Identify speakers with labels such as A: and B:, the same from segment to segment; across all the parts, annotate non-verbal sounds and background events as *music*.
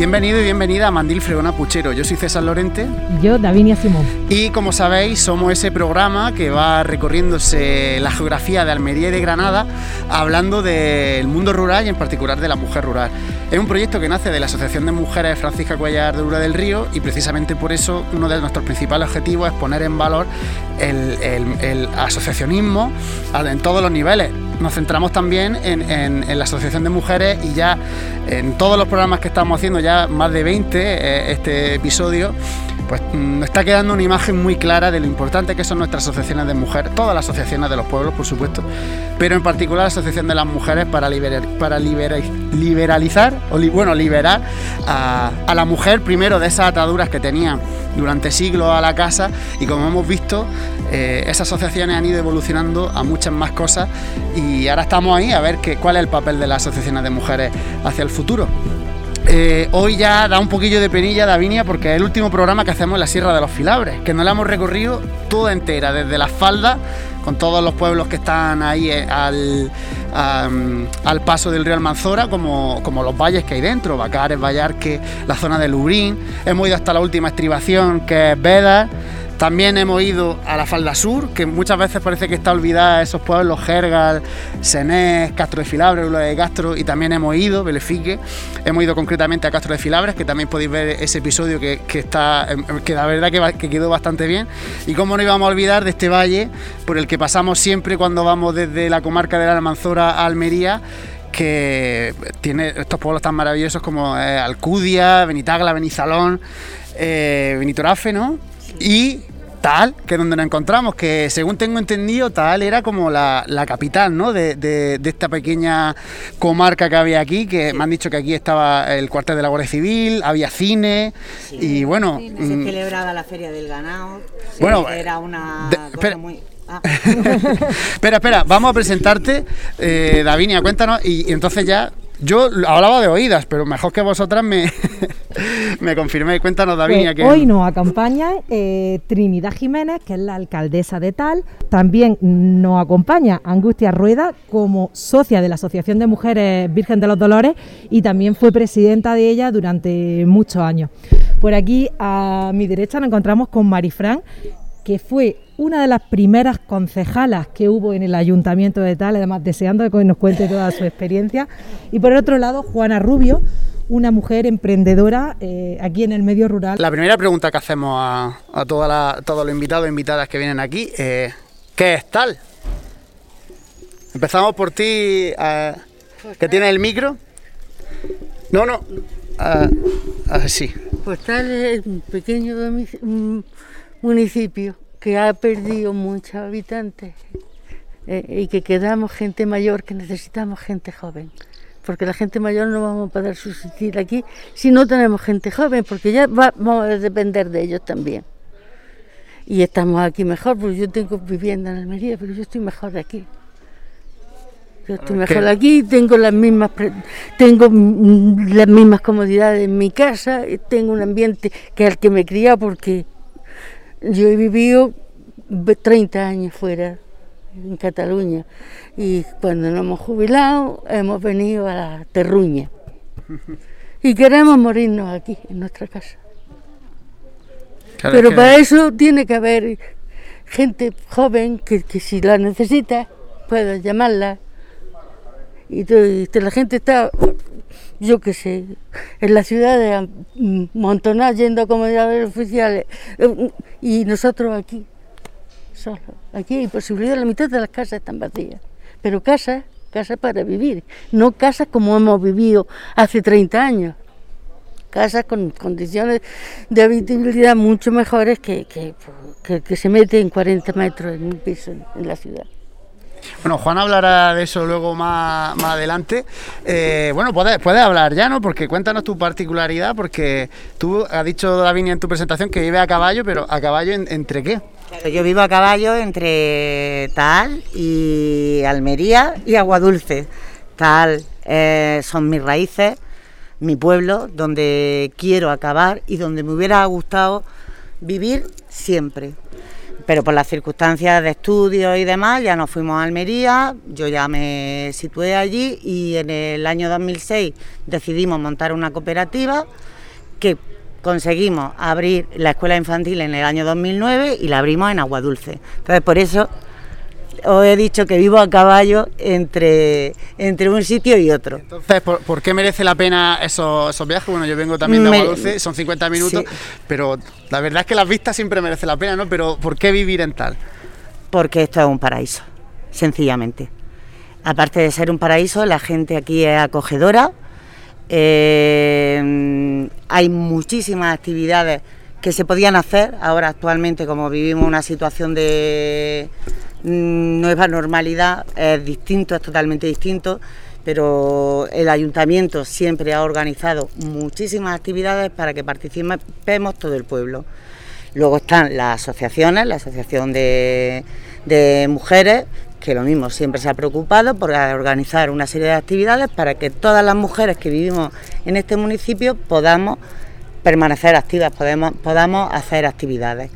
A: Bienvenido y bienvenida a Mandil Fregona Puchero. Yo soy César Lorente.
B: Y yo, Davinia Simón.
A: Y como sabéis, somos ese programa que va recorriéndose la geografía de Almería y de Granada, hablando del mundo rural y en particular de la mujer rural. Es un proyecto que nace de la Asociación de Mujeres Francisca Cuellar de Ura del Río y precisamente por eso uno de nuestros principales objetivos es poner en valor el, asociacionismo en todos los niveles. Nos centramos también en, la Asociación de Mujeres y ya en todos los programas que estamos haciendo, ya más de 20 eh, este episodio, pues mm, está quedando una imagen muy clara de lo importante que son nuestras asociaciones de mujeres, todas las asociaciones de los pueblos, por supuesto, pero en particular la Asociación de las Mujeres para, liberar, para liberalizar, o bueno, liberar a, la mujer primero de esas ataduras que tenía durante siglos a la casa y como hemos visto, eh, esas asociaciones han ido evolucionando a muchas más cosas y ahora estamos ahí a ver qué cuál es el papel de las asociaciones de mujeres hacia el futuro. Eh, hoy ya da un poquillo de penilla Davinia porque es el último programa que hacemos en la Sierra de los Filabres, que nos la hemos recorrido toda entera, desde las faldas, con todos los pueblos que están ahí eh, al, al paso del río Almanzora, como, como los valles que hay dentro, Bacares, Vallarque, la zona de Lubrín. Hemos ido hasta la última estribación, que es Veda también hemos ido a la falda sur, que muchas veces parece que está olvidada esos pueblos, Jergal, Senés, Castro de Filabres, Ula de Castro, y también hemos ido, Belefique, hemos ido concretamente a Castro de Filabres, que también podéis ver ese episodio que, está, que la verdad que, quedó bastante bien. Y cómo no íbamos a olvidar de este valle por el que pasamos siempre cuando vamos desde la comarca de la Almanzora a Almería, que tiene estos pueblos tan maravillosos como eh, Alcudia, Benitagla, Benizalón, eh, Benitorafe, ¿no? Y Tal, que es donde nos encontramos, que según tengo entendido, Tal era como la, capital ¿no? De, esta pequeña comarca que había aquí, que me han dicho que aquí estaba el cuartel de la Guardia Civil, había cine y bueno...
C: Se mm, celebraba la Feria del Ganado, bueno, era una cosa muy... *laughs*
A: Ah. espera, espera, vamos a presentarte, eh, Davinia, cuéntanos, y entonces ya yo hablaba de oídas, pero mejor que vosotras me, *laughs* me confirmé. Cuéntanos, Davinia.
B: que... Hoy nos acompaña eh, Trinidad Jiménez, que es la alcaldesa de Tal. También nos acompaña Angustia Rueda como socia de la Asociación de Mujeres Virgen de los Dolores y también fue presidenta de ella durante muchos años. Por aquí a mi derecha nos encontramos con Marifran, que fue una de las primeras concejalas que hubo en el ayuntamiento de Tal, además deseando que nos cuente toda su experiencia. Y por el otro lado, Juana Rubio, una mujer emprendedora eh, aquí en el medio rural.
A: La primera pregunta que hacemos a, todos los invitados e invitadas que vienen aquí, eh, ¿qué es Tal? Empezamos por ti, eh, que tienes el micro. No, no. sí.
D: Pues Tal es un pequeño municipio que ha perdido muchos habitantes eh, y que quedamos gente mayor, que necesitamos gente joven. Porque la gente mayor no vamos a poder subsistir aquí si no tenemos gente joven, porque ya vamos a depender de ellos también. Y estamos aquí mejor, porque yo tengo vivienda en Almería, pero yo estoy mejor aquí. Yo estoy mejor aquí, tengo las mismas tengo las mismas comodidades en mi casa, tengo un ambiente que es el que me he criado porque yo he vivido 30 años fuera, en Cataluña, y cuando nos hemos jubilado hemos venido a la Terruña. *laughs* Y queremos morirnos aquí, en nuestra casa. Pero para eso tiene que haber gente joven que, si la necesita, pueda llamarla. Y, la gente está yo qué sé, en la ciudad de montonar yendo a comunidades oficiales eh, y nosotros aquí, solo. Aquí hay posibilidad, la mitad de las casas están vacías, pero casas, casas para vivir, no casas como hemos vivido hace 30 años. Casas con condiciones de habitabilidad mucho mejores que, que, que, se mete en 40 metros en un piso en la ciudad.
A: Bueno, Juan hablará de eso luego más, más adelante. Eh, bueno, puedes, hablar ya, ¿no? Porque cuéntanos tu particularidad, porque tú has dicho, Davinia, en tu presentación que vive a caballo, pero ¿a caballo entre qué?
C: yo vivo a caballo entre Tal y Almería y Aguadulce. Tal eh, son mis raíces, mi pueblo, donde quiero acabar y donde me hubiera gustado vivir siempre. Pero por las circunstancias de estudio y demás ya nos fuimos a Almería, yo ya me situé allí y en el año 2006 decidimos montar una cooperativa que conseguimos abrir la escuela infantil en el año 2009 y la abrimos en Aguadulce. Entonces por eso os he dicho que vivo a caballo entre, entre un sitio y otro.
A: Entonces, ¿por, qué merece la pena esos, esos, viajes? Bueno, yo vengo también de Aguadulce, son 50 minutos, pero la verdad es que las vistas siempre merecen la pena, ¿no? Pero ¿por qué vivir en tal?
C: Porque esto es un paraíso, sencillamente. Aparte de ser un paraíso, la gente aquí es acogedora, eh, hay muchísimas actividades que se podían hacer ahora actualmente como vivimos una situación de nueva normalidad, es distinto, es totalmente distinto, pero el ayuntamiento siempre ha organizado muchísimas actividades para que participemos todo el pueblo. Luego están las asociaciones, la Asociación de, Mujeres, que lo mismo siempre se ha preocupado por organizar una serie de actividades para que todas las mujeres que vivimos en este municipio podamos permanecer activas, podamos hacer actividades.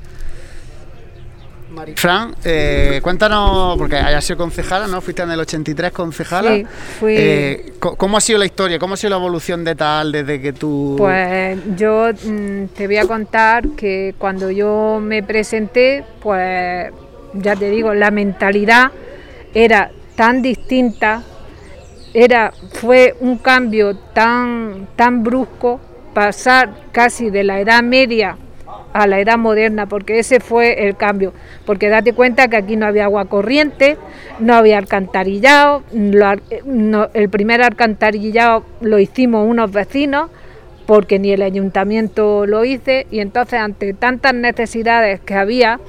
A: Fran, eh, cuéntanos, porque hayas sido concejala, ¿no? Fuiste en el 83 concejala.
E: Sí, fui.
A: Eh, ¿Cómo ha sido la historia? ¿Cómo ha sido la evolución de tal desde que tú...?
E: Pues yo mm, te voy a contar que cuando yo me presenté, pues ya te digo, la mentalidad era tan distinta, era, fue un cambio tan, tan brusco, pasar casi de la edad media a la edad moderna, porque ese fue el cambio. Porque date cuenta que aquí no había agua corriente, no había alcantarillado, el primer alcantarillado lo hicimos unos vecinos, porque ni el ayuntamiento lo hice, y entonces ante tantas necesidades que había,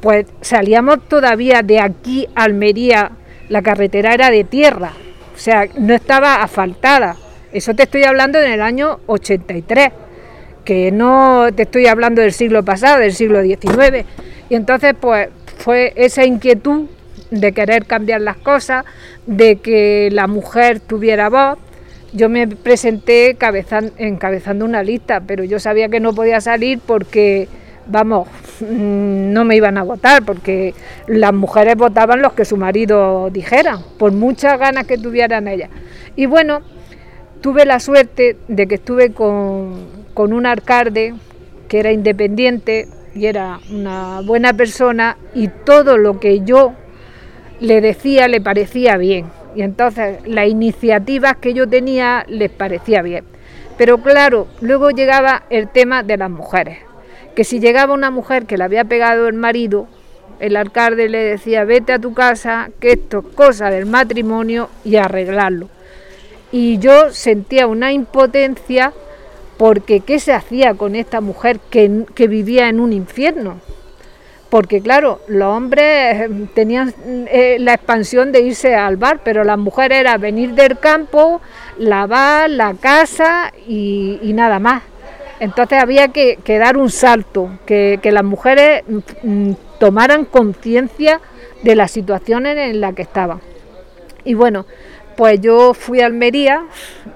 E: pues salíamos todavía de aquí a Almería, la carretera era de tierra, o sea, no estaba asfaltada. Eso te estoy hablando en el año 83 que no te estoy hablando del siglo pasado, del siglo XIX. Y entonces, pues fue esa inquietud de querer cambiar las cosas, de que la mujer tuviera voz. Yo me presenté encabezando una lista, pero yo sabía que no podía salir porque, vamos, mm, no me iban a votar, porque las mujeres votaban los que su marido dijera, por muchas ganas que tuvieran ellas. Y bueno, tuve la suerte de que estuve con, con un alcalde que era independiente y era una buena persona y todo lo que yo le decía le parecía bien. Y entonces las iniciativas que yo tenía les parecía bien. Pero claro, luego llegaba el tema de las mujeres. Que si llegaba una mujer que le había pegado el marido, el alcalde le decía, vete a tu casa, que esto es cosa del matrimonio y arreglarlo. Y yo sentía una impotencia porque ¿qué se hacía con esta mujer que, vivía en un infierno? Porque claro, los hombres eh, tenían eh, la expansión de irse al bar, pero las mujeres era venir del campo, lavar la casa y, nada más. Entonces había que, dar un salto, que, las mujeres mm, mm, tomaran conciencia de las situaciones en las que estaban. Y bueno, pues yo fui a Almería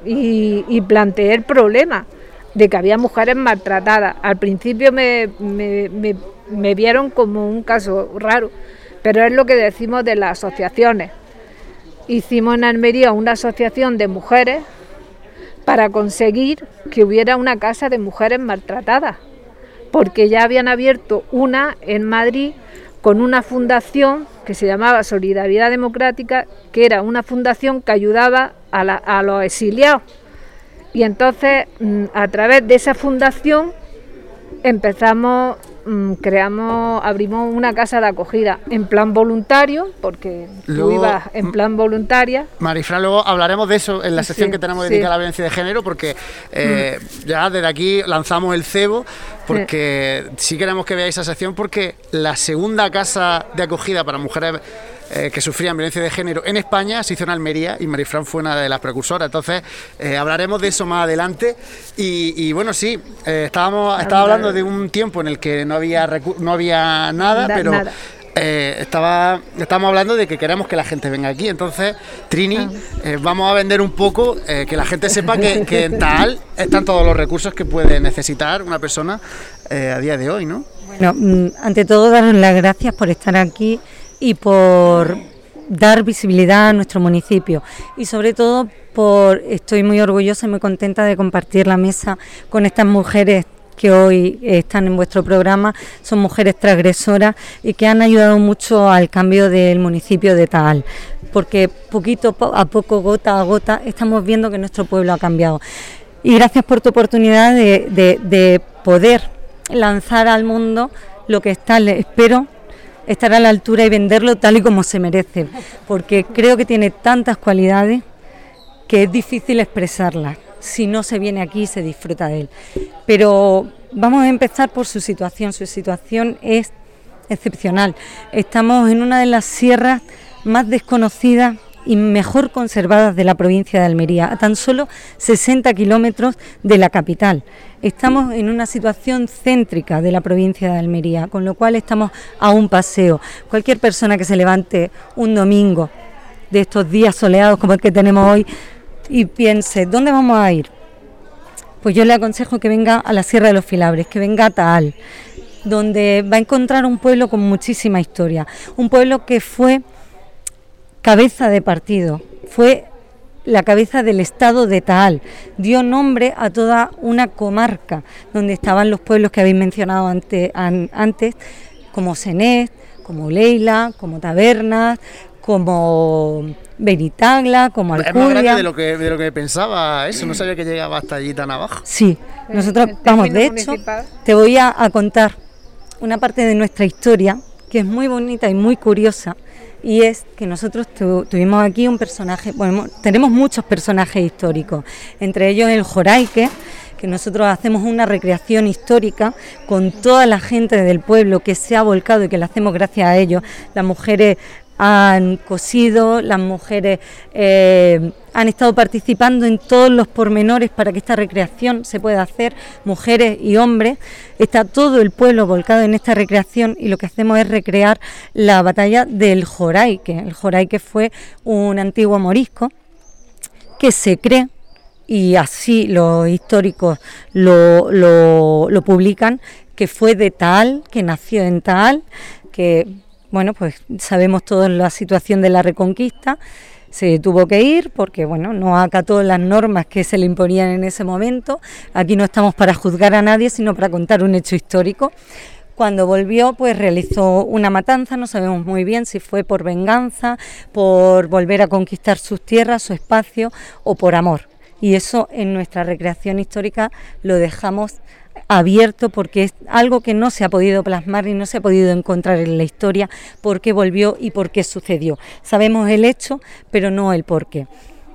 E: y, y planteé el problema de que había mujeres maltratadas. Al principio me, me, vieron como un caso raro, pero es lo que decimos de las asociaciones. Hicimos en Almería una asociación de mujeres para conseguir que hubiera una casa de mujeres maltratadas, porque ya habían abierto una en Madrid con una fundación que se llamaba Solidaridad Democrática, que era una fundación que ayudaba a, a los exiliados y entonces, mm, a través de esa fundación, empezamos, mm, creamos, abrimos una casa de acogida en plan voluntario, porque tú ibas en plan voluntaria.
A: Marifran, luego hablaremos de eso en la sección que tenemos dedicada a la violencia de género, porque eh, mm. ya desde aquí lanzamos el cebo, porque sí queremos que veáis esa sección, porque la segunda casa de acogida para mujeres eh, que sufrían violencia de género en España se hizo en Almería y Marifran fue una de las precursoras. Entonces eh, hablaremos de eso más adelante. Y, bueno, sí, eh, estábamos estaba hablando de un tiempo en el que no había, no había nada, pero... estaba, estamos hablando de que queremos que la gente venga aquí. Entonces, Trini, ah. vamos a vender un poco, que la gente sepa que, que, en Tal están todos los recursos que puede necesitar una persona a día de hoy, ¿no?
F: Bueno, mm, ante todo daros las gracias por estar aquí y por dar visibilidad a nuestro municipio y sobre todo por estoy muy orgullosa y muy contenta de compartir la mesa con estas mujeres que hoy están en vuestro programa son mujeres transgresoras y que han ayudado mucho al cambio del municipio de Taal, porque poquito a poco, gota a gota, estamos viendo que nuestro pueblo ha cambiado. Y gracias por tu oportunidad de, poder lanzar al mundo lo que está, espero estar a la altura y venderlo tal y como se merece, porque creo que tiene tantas cualidades que es difícil expresarlas si no se viene aquí se disfruta de él. Pero vamos a empezar por su situación. Su situación es excepcional. Estamos en una de las sierras más desconocidas y mejor conservadas de la provincia de Almería, a tan solo 60 kilómetros de la capital. Estamos en una situación céntrica de la provincia de Almería, con lo cual estamos a un paseo. Cualquier persona que se levante un domingo de estos días soleados como el que tenemos hoy y piense, ¿dónde vamos a ir? Pues yo le aconsejo que venga a la Sierra de los Filabres, que venga a Taal, donde va a encontrar un pueblo con muchísima historia, un pueblo que fue cabeza de partido, fue la cabeza del estado de Taal, dio nombre a toda una comarca donde estaban los pueblos que habéis mencionado antes, como Senet, como Leila, como Tabernas, como Benitagla, como Alcudia. Es más
A: grande de lo que, de lo que pensaba eso, no sabía que llegaba hasta allí tan abajo.
F: Sí, nosotros, vamos, de hecho, te voy a, contar una parte de nuestra historia que es muy bonita y muy curiosa, y es que nosotros tuvimos aquí un personaje, tenemos muchos personajes históricos, entre ellos el Joraique, que nosotros hacemos una recreación histórica con toda la gente del pueblo que se ha volcado y que lo hacemos gracias a ellos, las mujeres han cosido, las mujeres eh, han estado participando en todos los pormenores para que esta recreación se pueda hacer, mujeres y hombres. Está todo el pueblo volcado en esta recreación y lo que hacemos es recrear la batalla del Joraique. El Joraique fue un antiguo morisco que se cree y así los históricos lo, lo publican, que fue de Taal, que nació en Taal, que bueno, pues sabemos toda la situación de la reconquista, se tuvo que ir porque bueno, no acató las normas que se le imponían en ese momento. Aquí no estamos para juzgar a nadie, sino para contar un hecho histórico. Cuando volvió, pues realizó una matanza, no sabemos muy bien si fue por venganza, por volver a conquistar sus tierras, su espacio o por amor. Y eso en nuestra recreación histórica lo dejamos abierto porque es algo que no se ha podido plasmar y no se ha podido encontrar en la historia por qué volvió y por qué sucedió. Sabemos el hecho, pero no el por qué.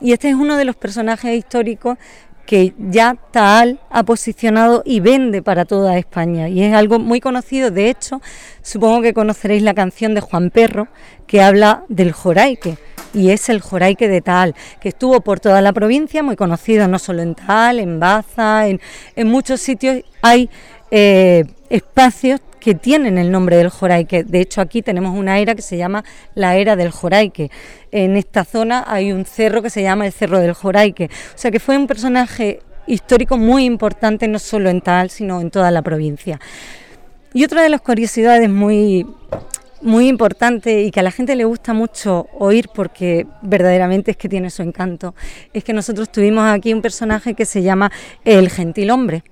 F: Y este es uno de los personajes históricos que ya Taal ha posicionado y vende para toda España. Y es algo muy conocido, de hecho, supongo que conoceréis la canción de Juan Perro, que habla del Joraique, y es el Joraique de Taal, que estuvo por toda la provincia, muy conocido no solo en Taal, en Baza, en, muchos sitios hay eh, espacios que tienen el nombre del Joraique. De hecho, aquí tenemos una era que se llama la era del Joraique. En esta zona hay un cerro que se llama el Cerro del Joraique. O sea que fue un personaje histórico muy importante no solo en Tal, sino en toda la provincia. Y otra de las curiosidades muy muy importante y que a la gente le gusta mucho oír porque verdaderamente es que tiene su encanto, es que nosotros tuvimos aquí un personaje que se llama el gentil hombre.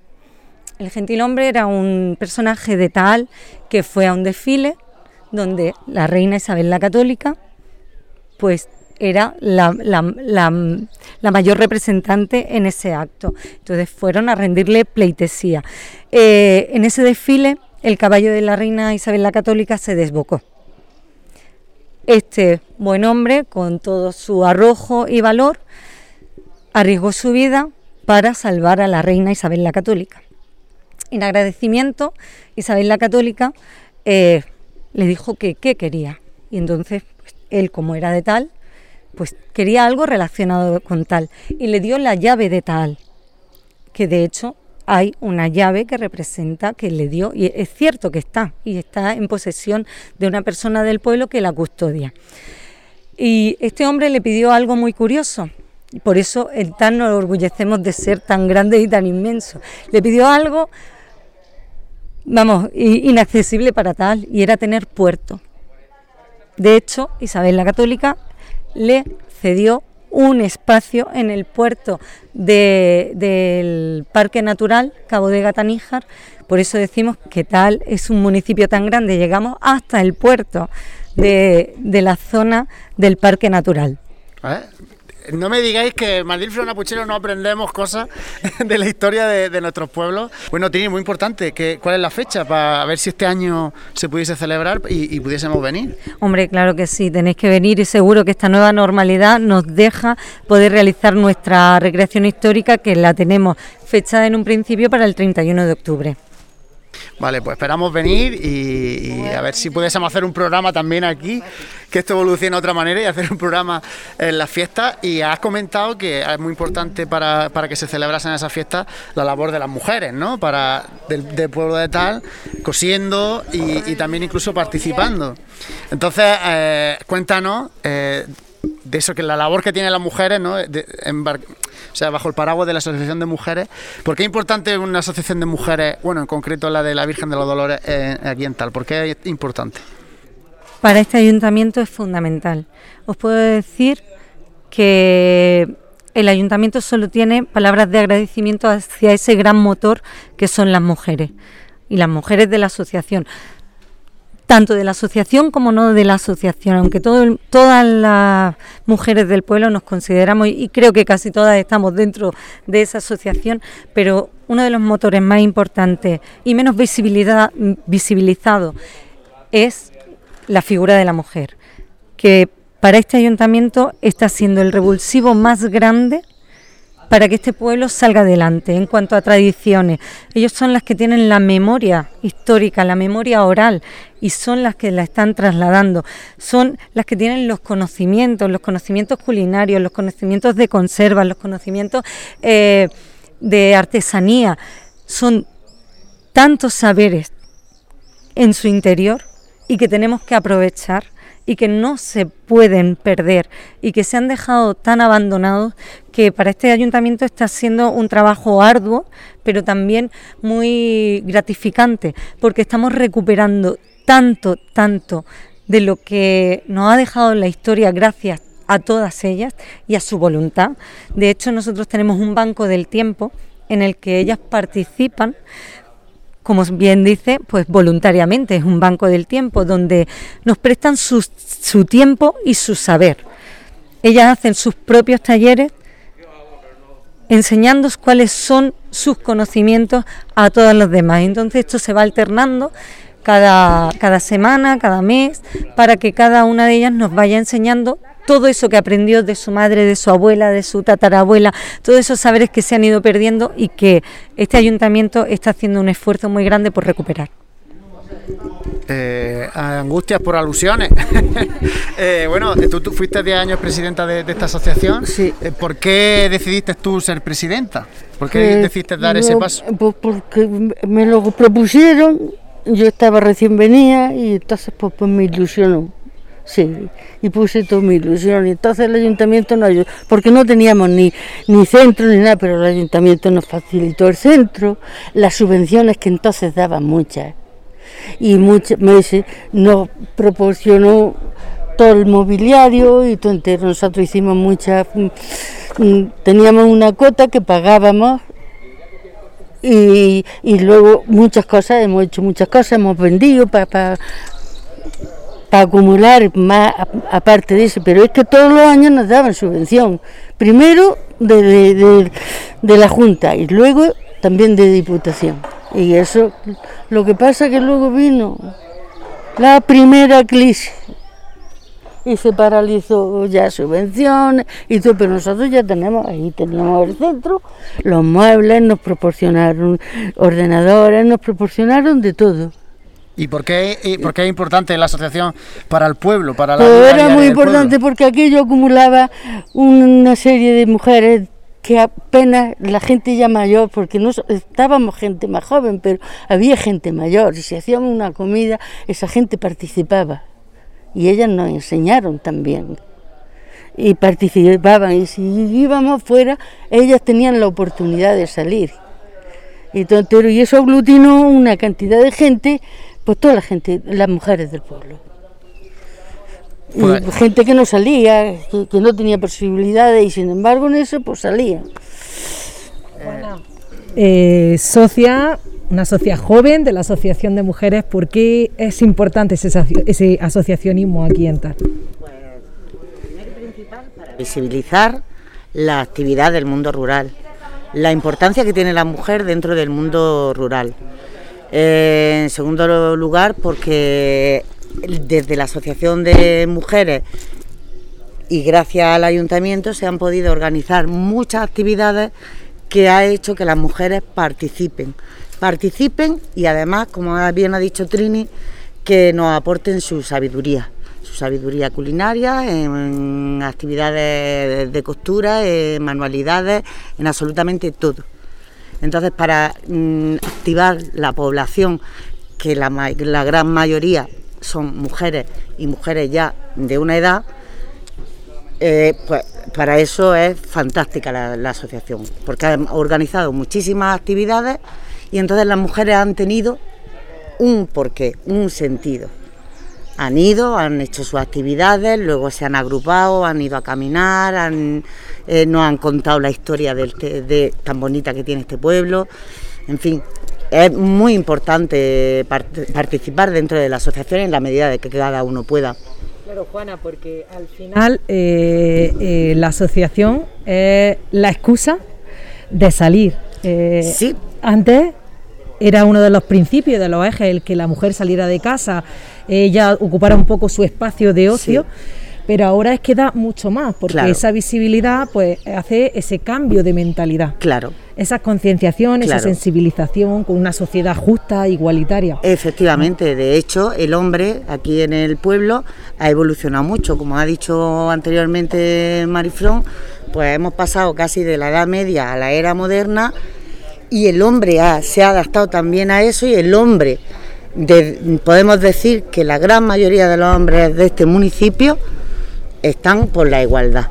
F: El gentilhombre era un personaje de tal que fue a un desfile donde la reina Isabel la Católica, pues era la, mayor representante en ese acto. Entonces fueron a rendirle pleitesía. Eh, en ese desfile el caballo de la reina Isabel la Católica se desbocó. Este buen hombre, con todo su arrojo y valor, arriesgó su vida para salvar a la reina Isabel la Católica en agradecimiento, Isabel la Católica eh, le dijo que qué quería. Y entonces pues, él, como era de tal, pues quería algo relacionado con tal. Y le dio la llave de tal, que de hecho hay una llave que representa que le dio, y es cierto que está, y está en posesión de una persona del pueblo que la custodia. Y este hombre le pidió algo muy curioso, y por eso en tan nos orgullecemos de ser tan grande y tan inmenso. Le pidió algo vamos, inaccesible para tal, y era tener puerto. De hecho, Isabel la Católica le cedió un espacio en el puerto del Parque Natural Cabo de Gataníjar. Por eso decimos que tal es un municipio tan grande, llegamos hasta el puerto de, la zona del Parque Natural.
A: ¿Eh? No me digáis que Maldilfrio Napuchero no aprendemos cosas *laughs* de la historia de, nuestros pueblos. Bueno, Tini, muy importante, ¿cuál es la fecha para ver si este año se pudiese celebrar y, pudiésemos venir?
F: Hombre, claro que sí, tenéis que venir y seguro que esta nueva normalidad nos deja poder realizar nuestra recreación histórica que la tenemos fechada en un principio para el 31 de octubre.
A: Vale, pues esperamos venir y, a ver si pudiésemos hacer un programa también aquí, que esto evolucione de otra manera y hacer un programa en las fiestas. Y has comentado que es muy importante para, que se celebrasen esas fiestas la labor de las mujeres, ¿no? Para del, pueblo de tal, cosiendo y, también incluso participando. Entonces, eh, cuéntanos eh, de eso, que la labor que tienen las mujeres, ¿no? O sea, bajo el paraguas de la Asociación de Mujeres. ¿Por qué es importante una asociación de mujeres, bueno, en concreto la de la Virgen de los Dolores eh, aquí en Tal? ¿Por qué es importante?
F: Para este ayuntamiento es fundamental. Os puedo decir que el ayuntamiento solo tiene palabras de agradecimiento hacia ese gran motor que son las mujeres y las mujeres de la asociación tanto de la asociación como no de la asociación, aunque todo, todas las mujeres del pueblo nos consideramos y creo que casi todas estamos dentro de esa asociación, pero uno de los motores más importantes y menos visibilidad, visibilizado es la figura de la mujer, que para este ayuntamiento está siendo el revulsivo más grande para que este pueblo salga adelante en cuanto a tradiciones. Ellos son las que tienen la memoria histórica, la memoria oral y son las que la están trasladando. Son las que tienen los conocimientos, los conocimientos culinarios, los conocimientos de conserva, los conocimientos eh, de artesanía. Son tantos saberes en su interior y que tenemos que aprovechar y que no se pueden perder y que se han dejado tan abandonados que para este ayuntamiento está siendo un trabajo arduo, pero también muy gratificante, porque estamos recuperando tanto, tanto de lo que nos ha dejado la historia gracias a todas ellas y a su voluntad. De hecho, nosotros tenemos un banco del tiempo en el que ellas participan como bien dice, pues voluntariamente, es un banco del tiempo donde nos prestan su, tiempo y su saber. Ellas hacen sus propios talleres enseñando cuáles son sus conocimientos a todos los demás. Entonces esto se va alternando cada, cada semana, cada mes, para que cada una de ellas nos vaya enseñando todo eso que aprendió de su madre, de su abuela, de su tatarabuela, todos esos saberes que se han ido perdiendo y que este ayuntamiento está haciendo un esfuerzo muy grande por recuperar.
A: Eh, angustias por alusiones. *laughs* Eh, bueno, ¿tú, fuiste 10 años presidenta de, esta asociación.
D: Sí.
A: Eh, ¿Por qué decidiste tú ser presidenta? ¿Por qué decidiste dar ese paso?
D: Pues porque me lo propusieron, yo estaba recién venida y entonces pues, pues me ilusionó. Sí, y puse toda mi ilusión. Y entonces el ayuntamiento nos ayudó, porque no teníamos ni, ni centro ni nada, pero el ayuntamiento nos facilitó el centro, las subvenciones que entonces daban muchas. Y muchas meses nos proporcionó todo el mobiliario y todo entero. Nosotros hicimos muchas, mm, mm, teníamos una cuota que pagábamos y, y, luego muchas cosas, hemos hecho muchas cosas, hemos vendido para acumular más aparte de eso, pero es que todos los años nos daban subvención, primero de, la Junta y luego también de Diputación. Y eso, lo que pasa que luego vino la primera crisis y se paralizó ya subvenciones y todo, pero nosotros ya tenemos, ahí teníamos el centro, los muebles, nos proporcionaron ordenadores, nos proporcionaron de todo.
A: ¿Y por qué, por qué es importante la asociación para el pueblo? Para
D: la pues era muy importante porque aquello acumulaba una serie de mujeres que apenas la gente ya mayor, porque no estábamos gente más joven, pero había gente mayor, y si hacíamos una comida, esa gente participaba. Y ellas nos enseñaron también. Y participaban, y si íbamos fuera, ellas tenían la oportunidad de salir Y, todo, y eso aglutinó una cantidad de gente, pues toda la gente, las mujeres del pueblo. Pues- gente que no salía, que, no tenía posibilidades y sin embargo en eso pues salía.
B: Eh, socia, una socia joven de la Asociación de Mujeres, ¿por qué es importante ese, asociacionismo aquí en TAR? Pues,
C: principal, para visibilizar la actividad del mundo rural, la importancia que tiene la mujer dentro del mundo rural. Eh, en segundo lugar, porque desde la Asociación de Mujeres y gracias al ayuntamiento se han podido organizar muchas actividades que ha hecho que las mujeres participen. Participen y además, como bien ha dicho Trini, que nos aporten su sabiduría, su sabiduría culinaria, en actividades de costura, en manualidades, en absolutamente todo. Entonces, para mm, activar la población, que la, la gran mayoría son mujeres y mujeres ya de una edad, eh, pues para eso es fantástica la, asociación, porque ha organizado muchísimas actividades y entonces las mujeres han tenido un porqué, un sentido. Han ido, han hecho sus actividades, luego se han agrupado, han ido a caminar, han, eh, nos han contado la historia de, tan bonita que tiene este pueblo. En fin, es muy importante participar dentro de la asociación en la medida de que cada uno pueda.
B: Claro, Juana, porque al final eh, eh, la asociación es la excusa de salir.
C: Eh, sí.
B: Antes era uno de los principios, de los ejes, el que la mujer saliera de casa, ella ocupara un poco su espacio de ocio. Pero ahora es que da mucho más, porque esa visibilidad pues hace ese cambio de mentalidad.
C: Claro.
B: Esa concienciación, esa sensibilización con una sociedad justa, igualitaria.
C: Efectivamente, de hecho, el hombre aquí en el pueblo ha evolucionado mucho, como ha dicho anteriormente Marifrón, pues hemos pasado casi de la Edad Media a la era moderna y el hombre se ha adaptado también a eso y el hombre, podemos decir que la gran mayoría de los hombres de este municipio están por la igualdad.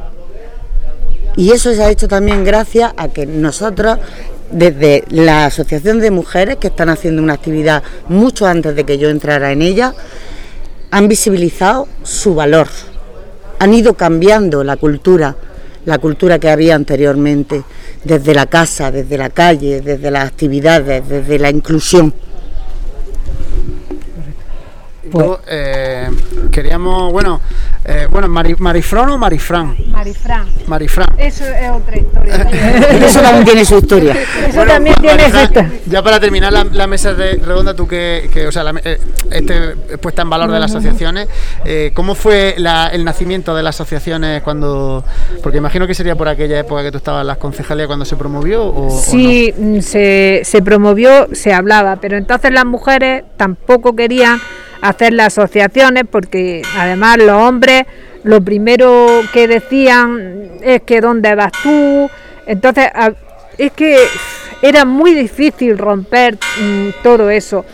C: Y eso se ha hecho también gracias a que nosotros, desde la Asociación de Mujeres, que están haciendo una actividad mucho antes de que yo entrara en ella, han visibilizado su valor, han ido cambiando la cultura, la cultura que había anteriormente, desde la casa, desde la calle, desde las actividades, desde la inclusión.
A: Pues, eh, queríamos, bueno, eh, bueno, Marifrón o Marifran.
E: Marifran.
A: Marifran.
E: Eso es otra historia. *laughs*
C: Eso también tiene su historia.
E: Eso también tiene su historia.
A: Ya para terminar la, mesa de redonda, tú que, o sea, eh, este puesta en valor de las asociaciones, eh, ¿cómo fue el nacimiento de las asociaciones cuando, porque imagino que sería por aquella época que tú estabas en las concejalías cuando se promovió o,
E: Sí, mm, se, se promovió, se hablaba, pero entonces las mujeres tampoco querían hacer las asociaciones porque además los hombres lo primero que decían es que dónde vas tú, entonces es que era muy difícil romper mm, todo eso.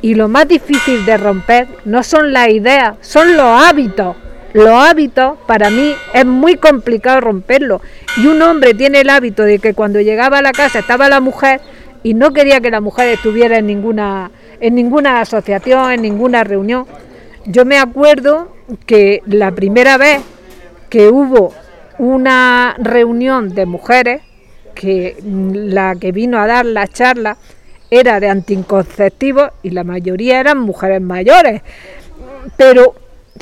E: Y lo más difícil de romper no son las ideas, son los hábitos. Los hábitos para mí es muy complicado romperlo. Y un hombre tiene el hábito de que cuando llegaba a la casa estaba la mujer y no quería que la mujer estuviera en ninguna en ninguna asociación, en ninguna reunión. Yo me acuerdo que la primera vez que hubo una reunión de mujeres, que la que vino a dar la charla era de anticonceptivos y la mayoría eran mujeres mayores. Pero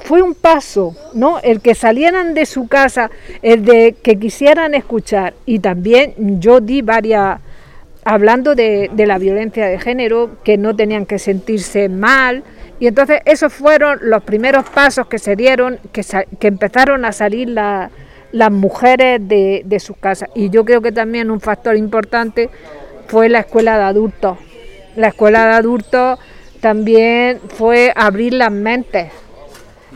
E: fue un paso, ¿no? El que salieran de su casa, el de que quisieran escuchar. Y también yo di varias hablando de, la violencia de género, que no tenían que sentirse mal. Y entonces esos fueron los primeros pasos que se dieron, que, que empezaron a salir las mujeres de, sus casas. Y yo creo que también un factor importante fue la escuela de adultos. La escuela de adultos también fue abrir las mentes.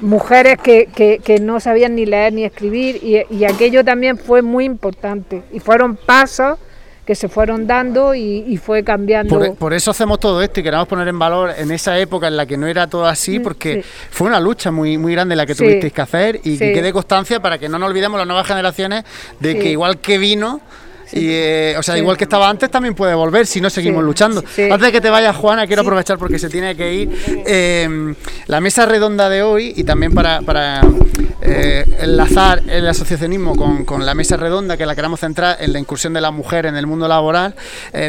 E: Mujeres que, no sabían ni leer ni escribir y aquello también fue muy importante. Y fueron pasos que se fueron dando y, fue cambiando.
A: Por, eso hacemos todo esto y queremos poner en valor en esa época en la que no era todo así, mm, porque fue una lucha muy, muy grande la que tuvisteis que hacer y que quede constancia para que no nos olvidemos las nuevas generaciones de que igual que vino, Y, eh, o sea, igual que estaba antes, también puede volver si no seguimos luchando. Antes de que te vayas, Juana, quiero aprovechar porque se tiene que ir. Eh, la mesa redonda de hoy y también para, para eh, enlazar el asociacionismo con, la mesa redonda que la queramos centrar en la incursión de la mujer en el mundo laboral,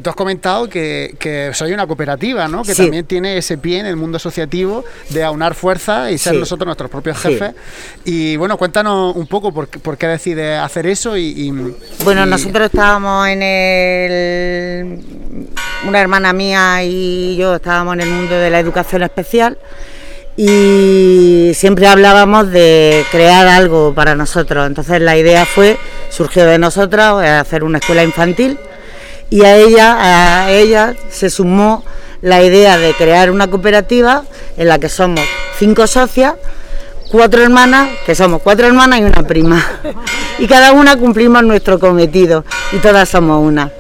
A: tú has comentado que, que soy una cooperativa, ¿no? Que también tiene ese pie en el mundo asociativo de aunar fuerzas y ser nosotros nuestros propios jefes. Y bueno, cuéntanos un poco por, por qué decides hacer eso y,
C: bueno, nosotros estábamos en el... Una hermana mía y yo estábamos en el mundo de la educación especial y siempre hablábamos de crear algo para nosotros. Entonces la idea fue, surgió de nosotros, hacer una escuela infantil y a ella, a ella se sumó la idea de crear una cooperativa en la que somos cinco socias cuatro hermanas, que somos cuatro hermanas y una prima. *laughs* Y cada una cumplimos nuestro cometido y todas somos una.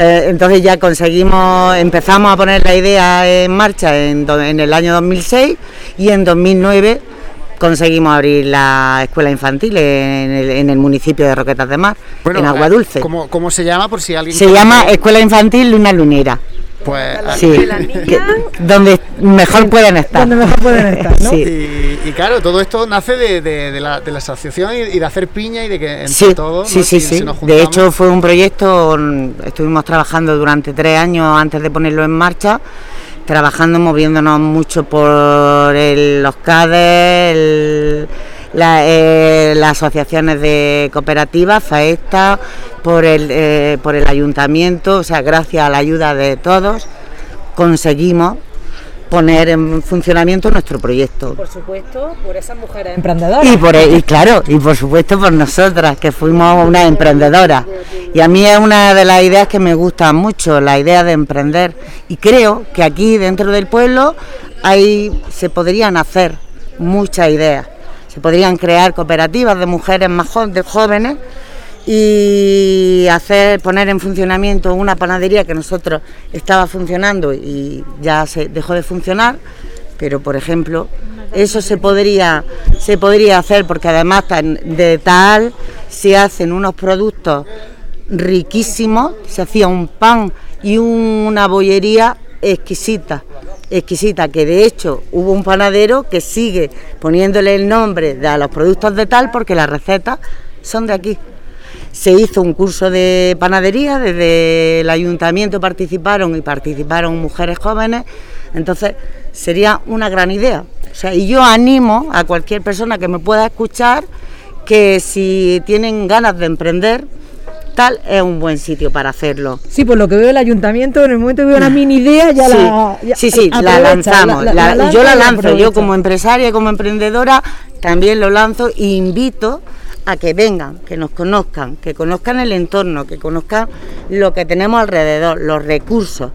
C: Eh, entonces ya conseguimos, empezamos a poner la idea en marcha en, el año 2006 y en 2009 conseguimos abrir la escuela infantil en el, municipio de Roquetas de Mar, en Agua Dulce.
A: ¿cómo, ¿Cómo se llama por si alguien...
C: Se llama Escuela Infantil Luna Lunera.
A: Pues
C: sí, donde mejor pueden estar.
B: Donde mejor pueden estar, ¿no?
A: Y, claro, todo esto nace de, la, asociación y, de hacer piña y de que entre sí, todos
C: sí, sí, sí. De hecho, fue un proyecto, estuvimos trabajando durante tres años antes de ponerlo en marcha, trabajando, moviéndonos mucho por los CADES, el eh, las asociaciones de cooperativas, FAESTA, por el, eh, por el ayuntamiento, o sea, gracias a la ayuda de todos, conseguimos poner en funcionamiento nuestro proyecto.
B: Por supuesto, por esas mujeres emprendedoras.
C: Y, por, y claro, y por supuesto por nosotras, que fuimos una emprendedoras. Y a mí es una de las ideas que me gusta mucho, la idea de emprender. Y creo que aquí dentro del pueblo hay, se podrían hacer muchas ideas se podrían crear cooperativas de mujeres más jóvenes y hacer poner en funcionamiento una panadería que nosotros estaba funcionando y ya se dejó de funcionar, pero por ejemplo, eso se podría se podría hacer porque además de tal se hacen unos productos riquísimos, se hacía un pan y una bollería exquisita exquisita, que de hecho hubo un panadero que sigue poniéndole el nombre de los productos de tal porque las recetas son de aquí. Se hizo un curso de panadería, desde el ayuntamiento participaron y participaron mujeres jóvenes, entonces sería una gran idea. O sea, y yo animo a cualquier persona que me pueda escuchar que si tienen ganas de emprender, es un buen sitio para hacerlo.
B: Sí, por lo que veo el ayuntamiento, en el momento que veo una *laughs* mini idea ya la...
C: sí, sí, la lanzamos. yo la lanzo, yo como empresaria, como emprendedora, también lo lanzo e invito a que vengan, que nos conozcan, que conozcan el entorno, que conozcan lo que tenemos alrededor, los recursos,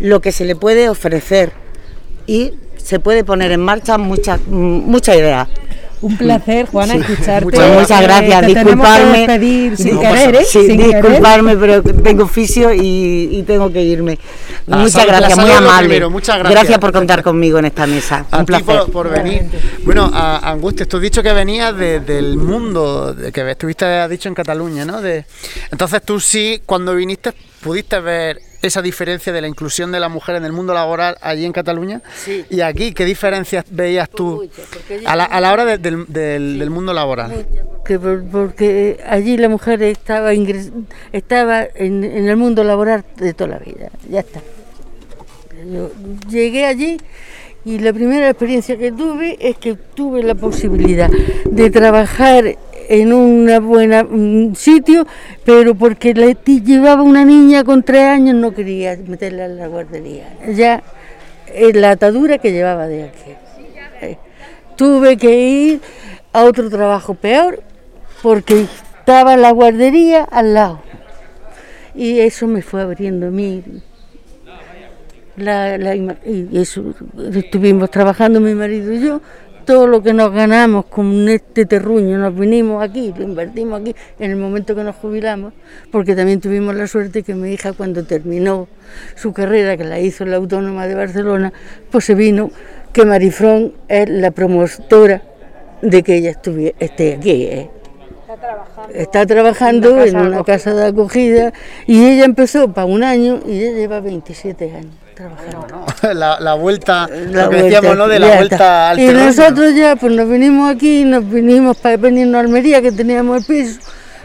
C: lo que se le puede ofrecer y se puede poner en marcha muchas muchas ideas.
B: Un placer, Juana, escucharte.
C: Muchas, gracias. disculparme.
B: sin querer, ¿eh?
C: Sí, disculparme, pero tengo oficio y, tengo que irme. Ah, muchas gracias, muy amable.
A: muchas
C: gracias. gracias. por contar conmigo en esta mesa.
A: un placer. Por, venir. Bueno, a, Angustia, tú has dicho que venías del mundo, de que estuviste, has dicho, en Cataluña, ¿no? De, entonces tú sí, cuando viniste, pudiste ver esa diferencia de la inclusión de la mujer en el mundo laboral allí en Cataluña y aquí, ¿qué diferencias veías tú a la, hora del, mundo laboral?
D: Porque, allí la mujer estaba, estaba en, el mundo laboral de toda la vida, ya está. Yo llegué allí y la primera experiencia que tuve es que tuve la posibilidad de trabajar en una buena sitio, pero porque le llevaba una niña con tres años no quería meterla en la guardería. Ya es la atadura que llevaba de aquí. Eh, tuve que ir a otro trabajo peor porque estaba la guardería al lado. Y eso me fue abriendo a mí. La, y eso, estuvimos trabajando mi marido y yo todo lo que nos ganamos con este terruño, nos vinimos aquí, lo invertimos aquí en el momento que nos jubilamos, porque también tuvimos la suerte que mi hija cuando terminó su carrera, que la hizo en la Autónoma de Barcelona, pues se vino que Marifrón es la promotora de que ella estuviera, esté aquí. ¿eh? Está trabajando, en una casa de acogida y ella empezó para un año y ella lleva 27 años trabajando. *laughs*
A: La, vuelta, lo que decíamos, ¿no? De la vuelta al
D: Y nosotros ya, pues nos vinimos aquí, nos vinimos para venirnos a Almería, que teníamos el piso,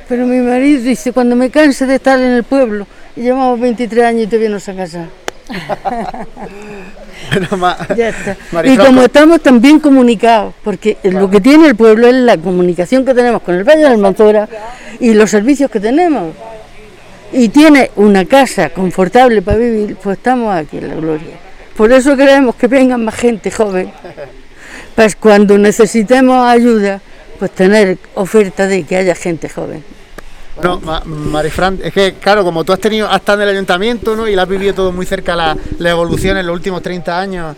D: pero mi marido dice, cuando me canse de estar en el pueblo, y llevamos 23 años y todavía no se ha casado. *laughs* *laughs* ya está. Y como estamos tan bien comunicados, porque lo que tiene el pueblo es la comunicación que tenemos con el Valle de Almanzora y los servicios que tenemos. Y tiene una casa confortable para vivir, pues estamos aquí en la gloria. Por eso queremos que vengan más gente joven, pues cuando necesitemos ayuda, pues tener oferta de que haya gente joven.
A: No, Marifran, es que claro, como tú has tenido, has estado en el ayuntamiento, ¿no? Y la has vivido todo muy cerca la, la evolución en los últimos 30 años,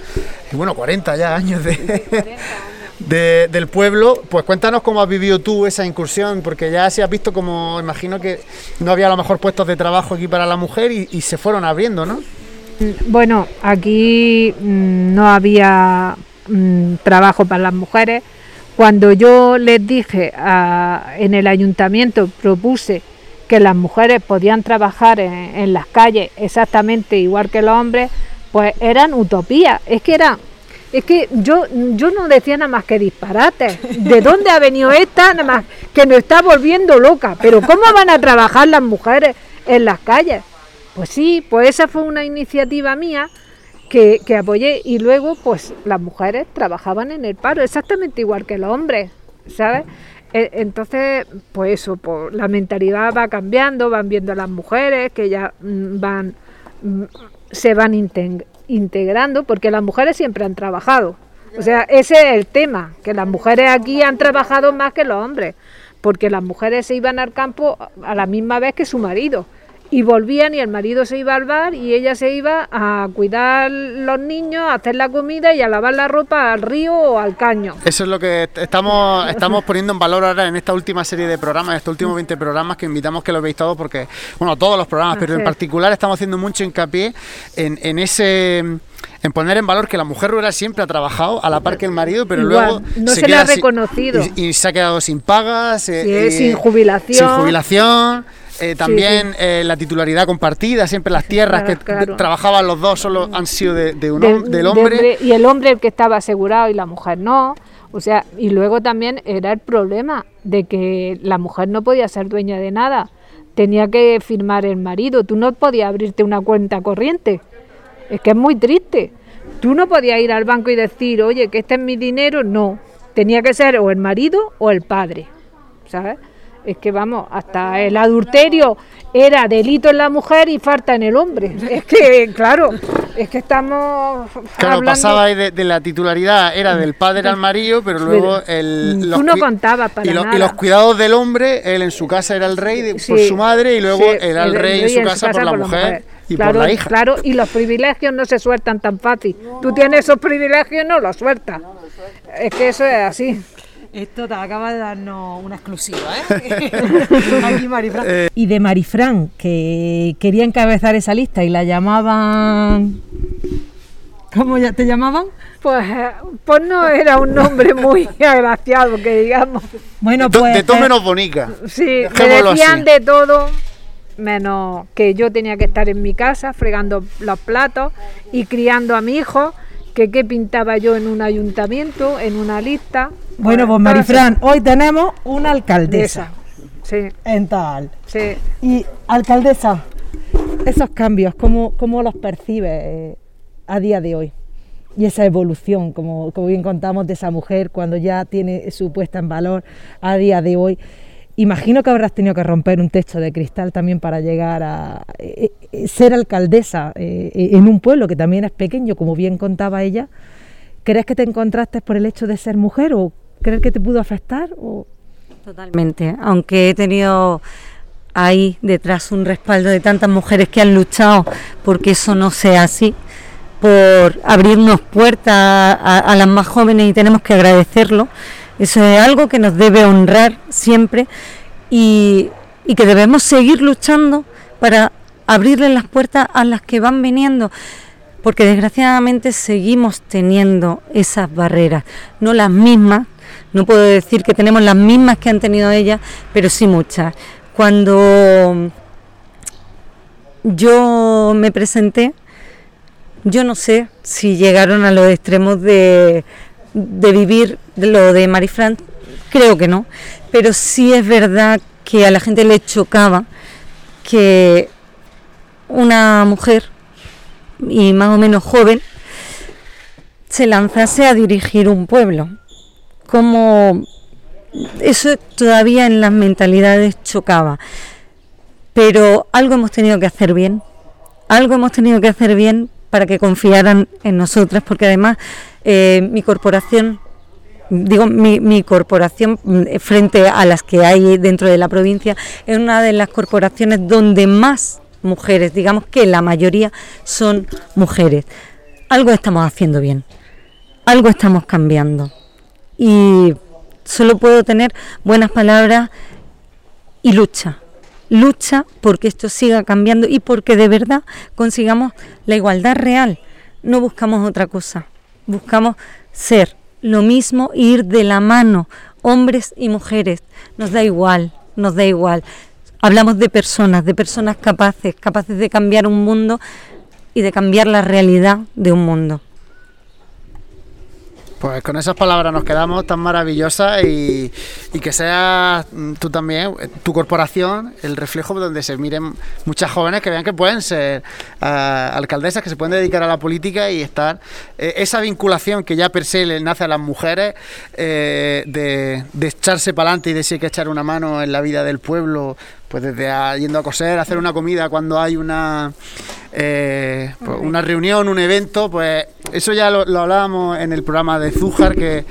A: y bueno, 40 ya años de, del pueblo, pues cuéntanos cómo has vivido tú esa incursión, porque ya se has visto como, imagino que no había a lo mejor puestos de trabajo aquí para la mujer y, se fueron abriendo, ¿no?
E: Bueno, aquí mm, no había mm, trabajo para las mujeres cuando yo les dije en el ayuntamiento, propuse que las mujeres podían trabajar en, las calles exactamente igual que los hombres, pues eran utopías. Es que era, es que yo, yo no decía nada más que disparate. ¿De dónde ha venido esta? Nada más que nos está volviendo loca. Pero ¿cómo van a trabajar las mujeres en las calles? Pues sí, pues esa fue una iniciativa mía que, apoyé y luego pues las mujeres trabajaban en el paro exactamente igual que los hombres, ¿sabes? E, entonces, pues eso, pues, la mentalidad va cambiando, van viendo a las mujeres que ya mm, van, mm, se van integrando, porque las mujeres siempre han trabajado. O sea, ese es el tema, que las mujeres aquí han trabajado más que los hombres, porque las mujeres se iban al campo a la misma vez que su marido y volvían y el marido se iba al bar y ella se iba a cuidar los niños, a hacer la comida y a lavar la ropa al río o al caño.
A: Eso es lo que estamos, estamos poniendo en valor ahora en esta última serie de programas, estos últimos 20 programas que invitamos que lo veáis todos porque, bueno, todos los programas, pero en particular estamos haciendo mucho hincapié en, en ese en poner en valor que la mujer rural siempre ha trabajado a la par que el marido, pero luego
E: no se, le ha reconocido.
A: y, se ha quedado sin pagas,
E: eh, sin jubilación,
A: sin jubilación eh, también eh, la titularidad compartida, siempre las tierras que trabajaban los dos solo han sido de, del hombre.
E: Y el hombre el que estaba asegurado y la mujer no. O sea, y luego también era el problema de que la mujer no podía ser dueña de nada. Tenía que firmar el marido. Tú no podías abrirte una cuenta corriente. Es que es muy triste. Tú no podías ir al banco y decir, oye, que este es mi dinero. No. Tenía que ser o el marido o el padre. ¿Sabes? Es que vamos, hasta el adulterio era delito en la mujer y falta en el hombre. *laughs* Es que, claro, es que estamos.
A: Claro, pasaba ahí de, la titularidad, era del padre al marido, pero luego el.
E: Los Tú no contabas para
A: y,
E: nada.
A: y los cuidados del hombre, él en su casa era el rey por su madre y luego era el, rey, en su, casa, por la mujer. Y
E: claro,
A: por la hija.
E: claro, y los privilegios no se sueltan tan fácil. Tú tienes esos privilegios, no los sueltas. Es que eso es así.
B: Esto te acaba de darnos una exclusiva, ¿eh? *laughs* Aquí Marifran. Eh. Y de Marifran, que quería encabezar esa lista y la llamaban... ¿Cómo ya te llamaban?
E: Pues, pues no era un nombre muy *laughs* agraciado, que digamos.
A: Bueno, pues... De todo eh, menos bonica.
E: Sí, me decían de todo, menos que yo tenía que estar en mi casa fregando los platos y criando a mi hijo que qué pintaba yo en un ayuntamiento, en una lista.
B: Bueno, pues Marifran, hoy tenemos una alcaldesa.
E: Sí.
B: En tal.
E: Sí.
B: Y alcaldesa, esos cambios, ¿cómo, cómo los percibe eh, a día de hoy? Y esa evolución, como, como bien contamos, de esa mujer cuando ya tiene su puesta en valor a día de hoy. Imagino que habrás tenido que romper un techo de cristal también para llegar a eh, eh, ser alcaldesa eh, en un pueblo que también es pequeño, como bien contaba ella. ¿Crees que te encontraste por el hecho de ser mujer o crees que te pudo afectar?
F: Totalmente, aunque he tenido ahí detrás un respaldo de tantas mujeres que han luchado porque eso no sea así, por abrirnos puertas a las más jóvenes y tenemos que agradecerlo eso es algo que nos debe honrar siempre y, que debemos seguir luchando para abrirle las puertas a las que van viniendo, porque desgraciadamente seguimos teniendo esas barreras, no las mismas, No puedo decir que tenemos las mismas que han tenido ellas, pero sí muchas. Cuando yo me presenté, yo no sé si llegaron a los extremos de, de vivir lo de Marifran, creo que no, pero sí es verdad que a la gente le chocaba que una mujer y más o menos joven se lanzase a dirigir un pueblo. Como eso todavía en las mentalidades chocaba. Pero algo hemos tenido que hacer bien. Algo hemos tenido que hacer bien para que confiaran en nosotras, porque además eh, mi corporación, digo, mi, mi, corporación mm, frente a las que hay dentro de la provincia, es una de las corporaciones donde más mujeres, digamos que la mayoría son mujeres. Algo estamos haciendo bien, algo estamos cambiando. Y solo puedo tener buenas palabras y lucha. Lucha porque esto siga cambiando y porque de verdad consigamos la igualdad real. No buscamos otra cosa. Buscamos ser lo mismo, ir de la mano, hombres y mujeres. Nos da igual, nos da igual. Hablamos de personas, de personas capaces, capaces de cambiar un mundo y de cambiar la realidad de un mundo.
A: Pues con esas palabras nos quedamos tan maravillosas y, que seas mm, tú también, eh, tu corporación, el reflejo donde se miren muchas jóvenes que vean que pueden ser ah, alcaldesas, que se pueden dedicar a la política y estar. Eh, esa vinculación que ya per se le nace a las mujeres eh, de, de, echarse para adelante y de si hay que echar una mano en la vida del pueblo, pues desde yendo a coser, hacer una comida cuando hay una, eh, pues una reunión, un evento, pues eso ya lo, hablábamos en el programa de Zújar, que,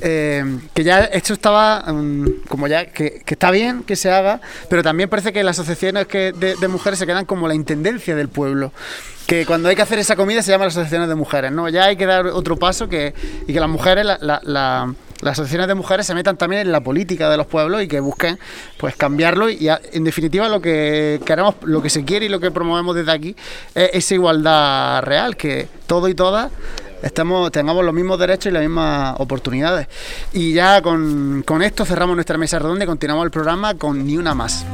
A: eh, que ya esto estaba mm, como ya, que, está bien que se haga, pero también parece que las asociaciones que de, mujeres se quedan como la intendencia del pueblo que cuando hay que hacer esa comida se llama las asociaciones de mujeres, ¿no? Ya hay que dar otro paso que, y que las mujeres la las asociaciones de mujeres se metan también en la política de los pueblos y que busquen pues cambiarlo y en definitiva lo que queremos, lo que se quiere y lo que promovemos desde aquí es esa igualdad real, que todo y todas estemos, tengamos los mismos derechos y las mismas oportunidades. Y ya con, con esto cerramos nuestra mesa redonda y continuamos el programa con Ni Una Más.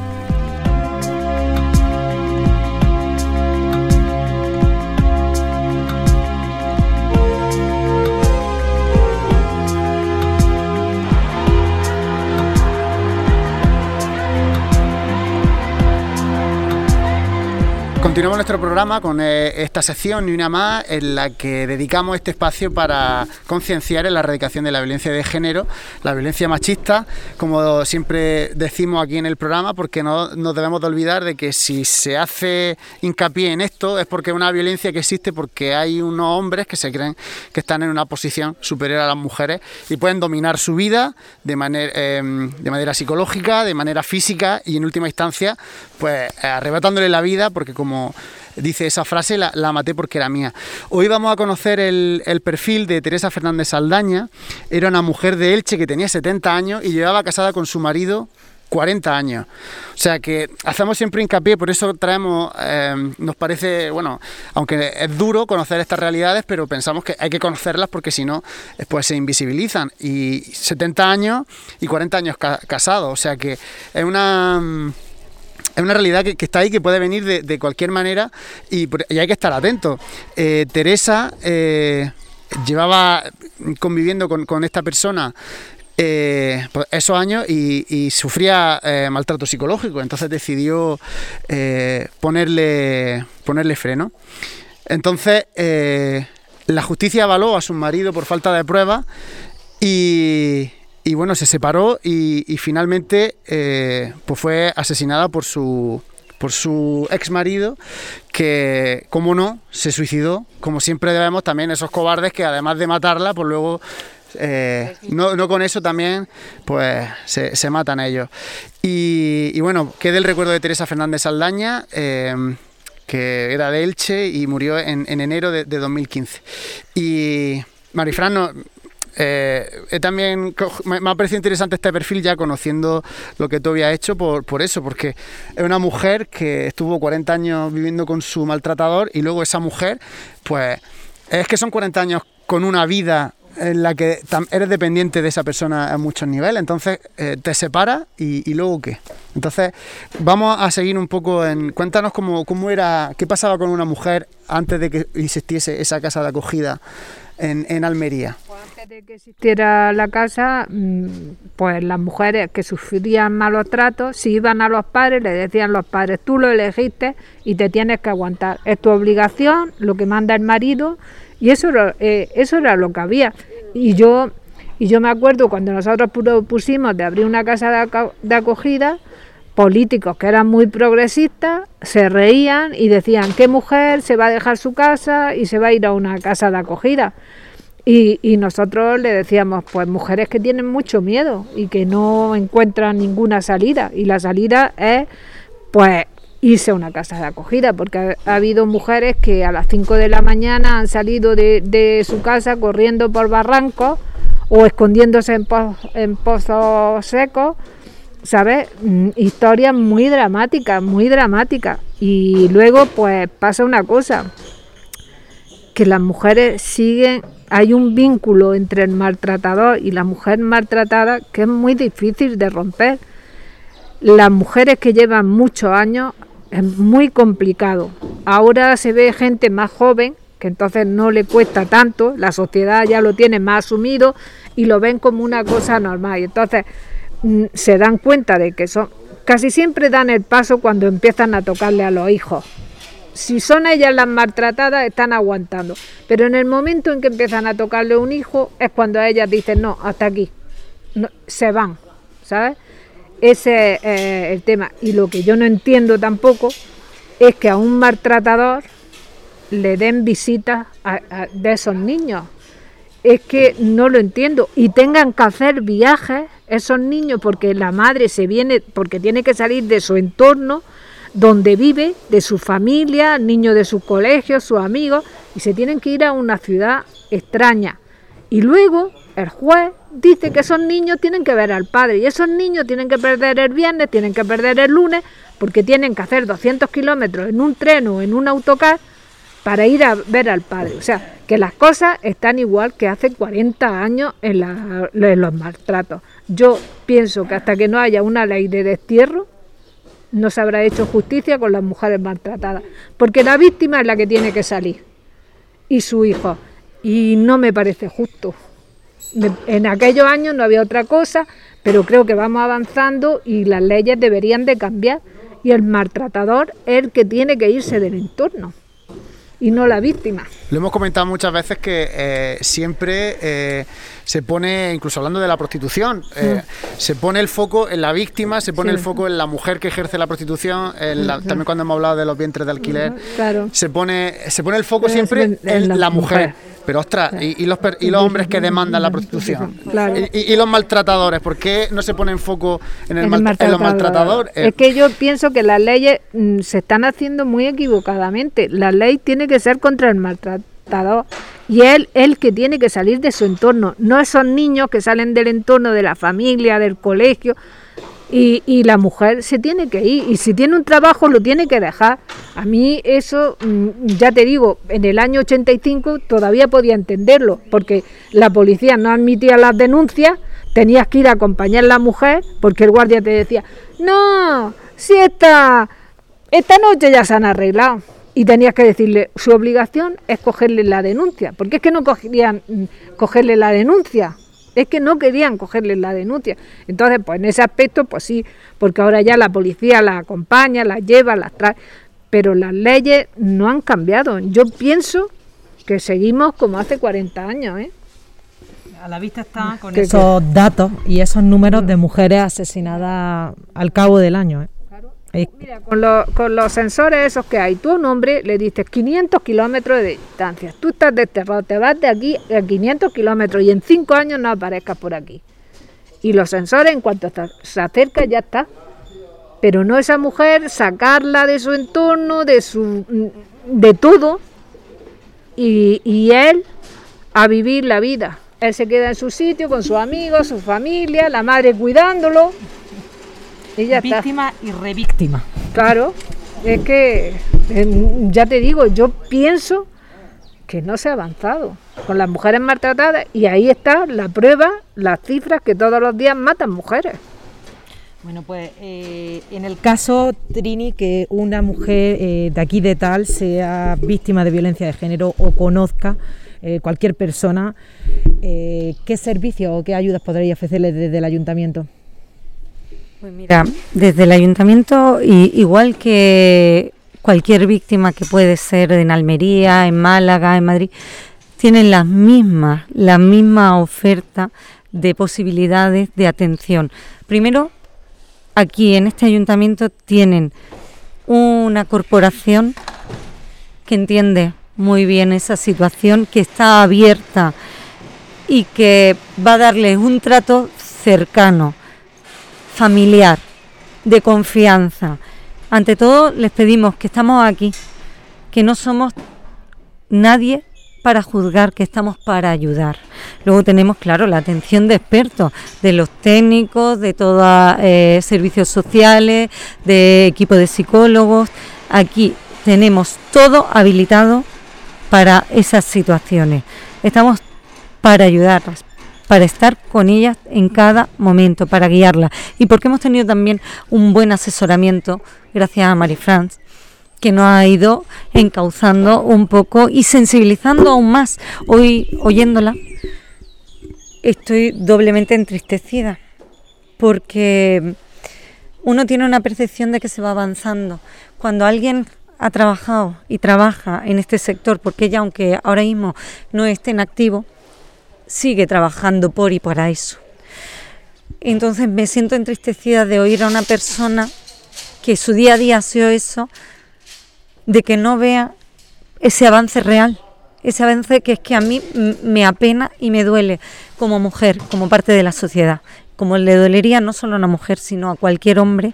A: Continuamos nuestro programa con eh, esta sección y una más en la que dedicamos este espacio para concienciar en la erradicación de la violencia de género, la violencia machista, como siempre decimos aquí en el programa, porque no nos debemos de olvidar de que si se hace hincapié en esto es porque es una violencia que existe porque hay unos hombres que se creen que están en una posición superior a las mujeres y pueden dominar su vida de manera, em, de manera psicológica, de manera física y en última instancia pues arrebatándole la vida porque como dice esa frase, la, maté porque era mía. Hoy vamos a conocer el, perfil de Teresa Fernández Saldaña. Era una mujer de Elche que tenía 70 años y llevaba casada con su marido 40 años. O sea que hacemos siempre hincapié, por eso traemos, eh, nos parece, bueno, aunque es duro conocer estas realidades, pero pensamos que hay que conocerlas porque si no, pues se invisibilizan. Y 70 años y 40 años casados, o sea que es una es una realidad que, está ahí, que puede venir de, cualquier manera y, hay que estar atento. Eh, Teresa eh, llevaba conviviendo con, esta persona eh, pues esos años y, sufría maltrato psicológico, entonces decidió ponerle, ponerle freno. Entonces, la justicia avaló a su marido por falta de pruebas y, y bueno, se separó y, finalmente eh, pues fue asesinada por su, por su ex marido, que, como no, se suicidó, como siempre debemos también esos cobardes que además de matarla, pues luego, eh, no, con eso también, pues se, matan ellos. Y, y, bueno, queda el recuerdo de Teresa Fernández Saldaña. Eh, que era de Elche y murió en, enero de, de 2015. Y Marifran no, eh, también me, ha parecido interesante este perfil ya conociendo lo que tú habías hecho por, por eso, porque es una mujer que estuvo 40 años viviendo con su maltratador y luego esa mujer, pues es que son 40 años con una vida en la que eres dependiente de esa persona a muchos niveles, entonces eh, te separas y, luego qué. Entonces vamos a seguir un poco en, cuéntanos cómo, cómo era, qué pasaba con una mujer antes de que existiese esa casa de acogida en, en Almería.
E: Antes de que existiera la casa, mm, pues las mujeres que sufrían malos tratos, si iban a los padres, le decían los padres, tú lo elegiste y te tienes que aguantar. Es tu obligación, lo que manda el marido, y eso, eh, eso era lo que había. Y yo, y yo me acuerdo cuando nosotros pusimos de abrir una casa de, acogida, políticos que eran muy progresistas se reían y decían, ¿qué mujer se va a dejar su casa y se va a ir a una casa de acogida? Y, nosotros le decíamos, pues mujeres que tienen mucho miedo y que no encuentran ninguna salida. Y la salida es, pues, irse a una casa de acogida, porque ha, habido mujeres que a las 5 de la mañana han salido de, su casa corriendo por barrancos o escondiéndose en, en pozos secos, ¿sabes? Mm, historias muy dramáticas, muy dramáticas. Y luego pues pasa una cosa, que las mujeres siguen, hay un vínculo entre el maltratador y la mujer maltratada que es muy difícil de romper. Las mujeres que llevan muchos años es muy complicado. Ahora se ve gente más joven, que entonces no le cuesta tanto, la sociedad ya lo tiene más asumido y lo ven como una cosa normal. Y entonces mm, se dan cuenta de que son, casi siempre dan el paso cuando empiezan a tocarle a los hijos. Si son ellas las maltratadas, están aguantando. Pero en el momento en que empiezan a tocarle a un hijo, es cuando ellas dicen, no, hasta aquí. se van, ¿sabes? Ese es eh, el tema. Y lo que yo no entiendo tampoco es que a un maltratador le den visitas de esos niños. Es que no lo entiendo. Y tengan que hacer viajes esos niños porque la madre se viene, porque tiene que salir de su entorno donde vive, de su familia, niños de su colegio, sus amigos, y se tienen que ir a una ciudad extraña. Y luego el juez dice que esos niños tienen que ver al padre y esos niños tienen que perder el viernes, tienen que perder el lunes, porque tienen que hacer 200 kilómetros en un tren o en un autocar para ir a ver al padre. O sea, que las cosas están igual que hace 40 años en los maltratos. Yo pienso que hasta que no haya una ley de destierro, no se habrá hecho justicia con las mujeres maltratadas, porque la víctima es la que tiene que salir y su hijo. Y no me parece justo en aquellos años no había otra cosa, pero creo que vamos avanzando y las leyes deberían de cambiar y el maltratador es el que tiene que irse del entorno y no la víctima.
A: Lo hemos comentado muchas veces que eh, siempre eh, se pone, incluso hablando de la prostitución, eh, se pone el foco en la víctima, se pone el foco en la mujer que ejerce la prostitución, también cuando hemos hablado de los vientres de alquiler, se, pone, se pone el foco siempre en, la, mujer. Pero ostras, y, los, y los hombres que demandan la prostitución. Y, los maltratadores, ¿por qué no se pone en foco en, el en los maltratadores?
E: Es que yo pienso que las leyes mm, se están haciendo muy equivocadamente. La ley tiene que ser contra el maltratador y él el que tiene que salir de su entorno, no esos niños que salen del entorno de la familia, del colegio. Y, y, la mujer se tiene que ir y si tiene un trabajo lo tiene que dejar. A mí eso, mm, ya te digo, en el año 85 todavía podía entenderlo, porque la policía no admitía las denuncias, tenías que ir a acompañar a la mujer, porque el guardia te decía, no, si esta, esta noche ya se han arreglado y tenías que decirle, su obligación es cogerle la denuncia, porque es que no querían mm, cogerle la denuncia, es que no querían cogerle la denuncia. Entonces, pues en ese aspecto, pues sí, porque ahora ya la policía la acompaña, la lleva, las trae, pero las leyes no han cambiado. Yo pienso que seguimos como hace 40 años, ¿eh?
B: A la vista está con esos datos y esos números de mujeres asesinadas al cabo del año, ¿eh?
E: Mira, con, los sensores esos que hay, tú a un hombre le dices 500 kilómetros de distancia, tú estás desterrado, te vas de aquí a 500 kilómetros y en 5 años no aparezcas por aquí. Y los sensores, en cuanto se acerca, ya está. Pero no esa mujer sacarla de su entorno, de, su, de todo, y, y él a vivir la vida. Él se queda en su sitio con sus amigos, su familia, la madre cuidándolo
B: víctima y revíctima.
E: Claro, es que ya te digo, yo pienso que no se ha avanzado con las mujeres maltratadas y ahí está la prueba, las cifras que todos los días matan mujeres.
B: Bueno, pues eh, en el caso, Trini, que una mujer eh, de aquí de tal sea víctima de violencia de género o conozca eh, cualquier persona, ¿qué servicios o qué ayudas podréis ofrecerle desde el ayuntamiento?
F: Pues mira, desde el ayuntamiento, igual que cualquier víctima que puede ser en Almería, en Málaga, en Madrid, tienen las mismas, la misma oferta de posibilidades de atención. Primero, aquí en este ayuntamiento tienen una corporación que entiende muy bien esa situación, que está abierta y que va a darles un trato cercano, familiar, de confianza. Ante todo les pedimos que estamos aquí, que no somos nadie para juzgar, que estamos para ayudar. Luego tenemos, claro, la atención de expertos, de los técnicos, de todos eh, servicios sociales, de equipo de psicólogos. Aquí tenemos todo habilitado para esas situaciones. Estamos para ayudarlas, para estar con ellas en cada momento, para guiarlas. Y porque hemos tenido también un buen asesoramiento, gracias a Marie France, que nos ha ido encauzando un poco y sensibilizando aún más. Hoy, oyéndola, estoy doblemente entristecida porque uno tiene una percepción de que se va avanzando. Cuando alguien ha trabajado y trabaja en este sector, porque ella, aunque ahora mismo no esté en activo, sigue trabajando por y para eso. Entonces me siento entristecida de oír a una persona que su día a día ha sido eso, de que no vea ese avance real, ese avance que es que a mí me apena y me duele como mujer, como parte de la sociedad, como le dolería no solo a una mujer, sino a cualquier hombre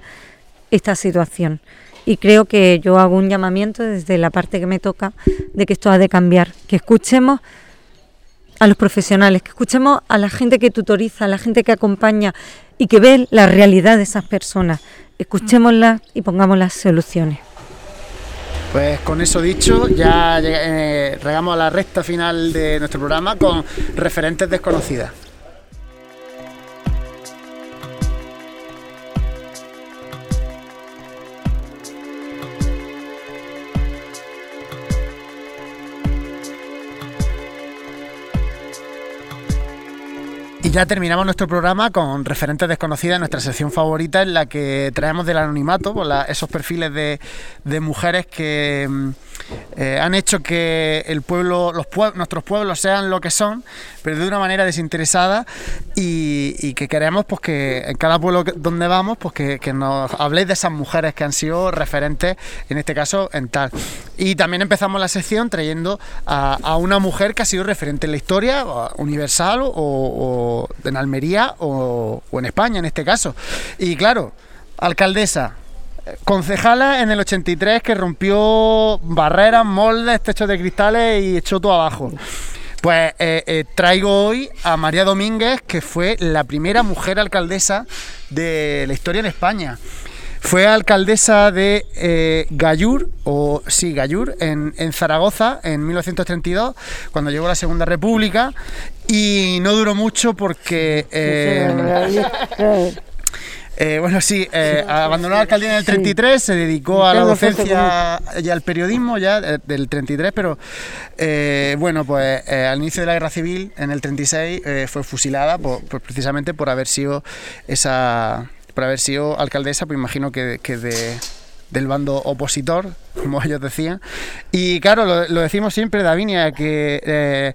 F: esta situación. Y creo que yo hago un llamamiento desde la parte que me toca de que esto ha de cambiar, que escuchemos a los profesionales, que escuchemos a la gente que tutoriza, a la gente que acompaña y que ve la realidad de esas personas. Escuchémoslas y pongamos las soluciones.
A: Pues con eso dicho, ya eh, llegamos a la recta final de nuestro programa con referentes desconocidas. Ya terminamos nuestro programa con referentes desconocidas, nuestra sección favorita en la que traemos del anonimato pues esos perfiles de, mujeres que mm, eh, han hecho que el pueblo, los nuestros pueblos sean lo que son, pero de una manera desinteresada y, que queremos pues que en cada pueblo donde vamos pues que, nos habléis de esas mujeres que han sido referentes, en este caso en tal. Y también empezamos la sección trayendo a, una mujer que ha sido referente en la historia universal o en Almería o, en España en este caso. Y claro, alcaldesa, concejala en el 83 que rompió barreras, moldes, techos de cristales y echó todo abajo. Pues eh, eh, traigo hoy a María Domínguez, que fue la primera mujer alcaldesa de la historia en España. Fue alcaldesa de eh, Gallur, o sí, Gallur, en, Zaragoza en 1932, cuando llegó la Segunda República, y no duró mucho porque... *laughs* Eh, eh, bueno, sí, abandonó la alcaldía en el 33, se dedicó a la docencia y al periodismo ya del 33, pero bueno, pues al inicio de la guerra civil, en el 36, fue fusilada precisamente por haber sido esa por haber sido alcaldesa, pues imagino que, de, del bando opositor, como ellos decían. Y claro, lo, decimos siempre, Davinia, que eh,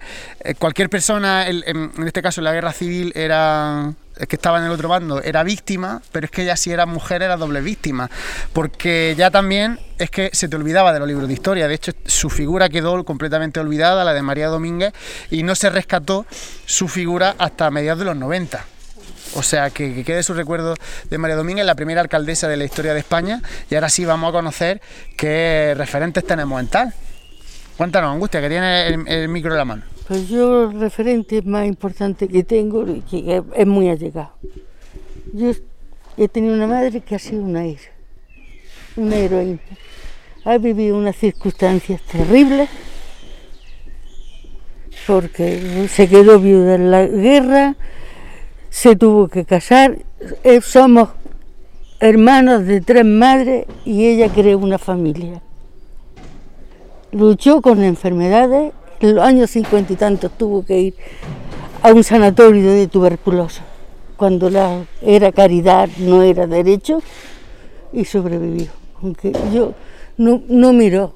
A: cualquier persona, en, este caso en la guerra civil, era que estaba en el otro bando era víctima, pero es que ella si era mujer era doble víctima, porque ya también es que se te olvidaba de los libros de historia, de hecho su figura quedó completamente olvidada, la de María Domínguez, y no se rescató su figura hasta mediados de los 90. O sea, que, quede su recuerdo de María Domínguez, la primera alcaldesa de la historia de España. Y ahora sí vamos a conocer qué referentes tenemos en tal. Cuéntanos, Angustia, que tiene el, micro en la mano.
D: Pues yo el referente más importante que tengo que es muy allegado. Yo he tenido una madre que ha sido una héroe, una heroína. Ha vivido unas circunstancias terribles porque se quedó viuda en la guerra, se tuvo que casar, eh, somos hermanos de tres madres y ella creó una familia. Luchó con enfermedades, en los años cincuenta y tantos tuvo que ir a un sanatorio de tuberculosis, cuando la, era caridad, no era derecho, y sobrevivió. Aunque yo no, no miro,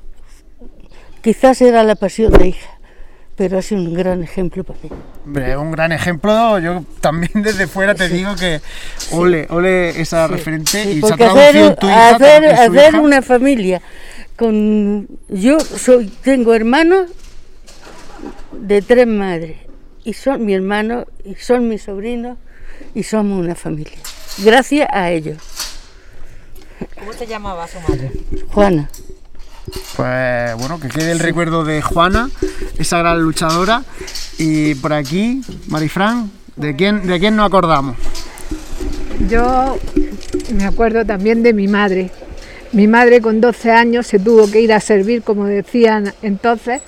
D: quizás era la pasión de hija pero ha sido un gran ejemplo para mí.
A: Hombre, un gran ejemplo, yo también desde fuera te digo que ole, ole esa referente y
D: se hacer, tu hija hacer, hacer una familia con yo soy tengo hermanos de tres madres y son mi hermano y son mis sobrinos y somos una familia. Gracias a ellos.
B: ¿Cómo se llamaba su madre?
D: Juana.
A: Pues bueno, que quede el recuerdo de Juana, esa gran luchadora. Y por aquí, Marifran, ¿de quién, ¿de quién nos acordamos?
E: Yo me acuerdo también de mi madre. Mi madre con 12 años se tuvo que ir a servir, como decían entonces,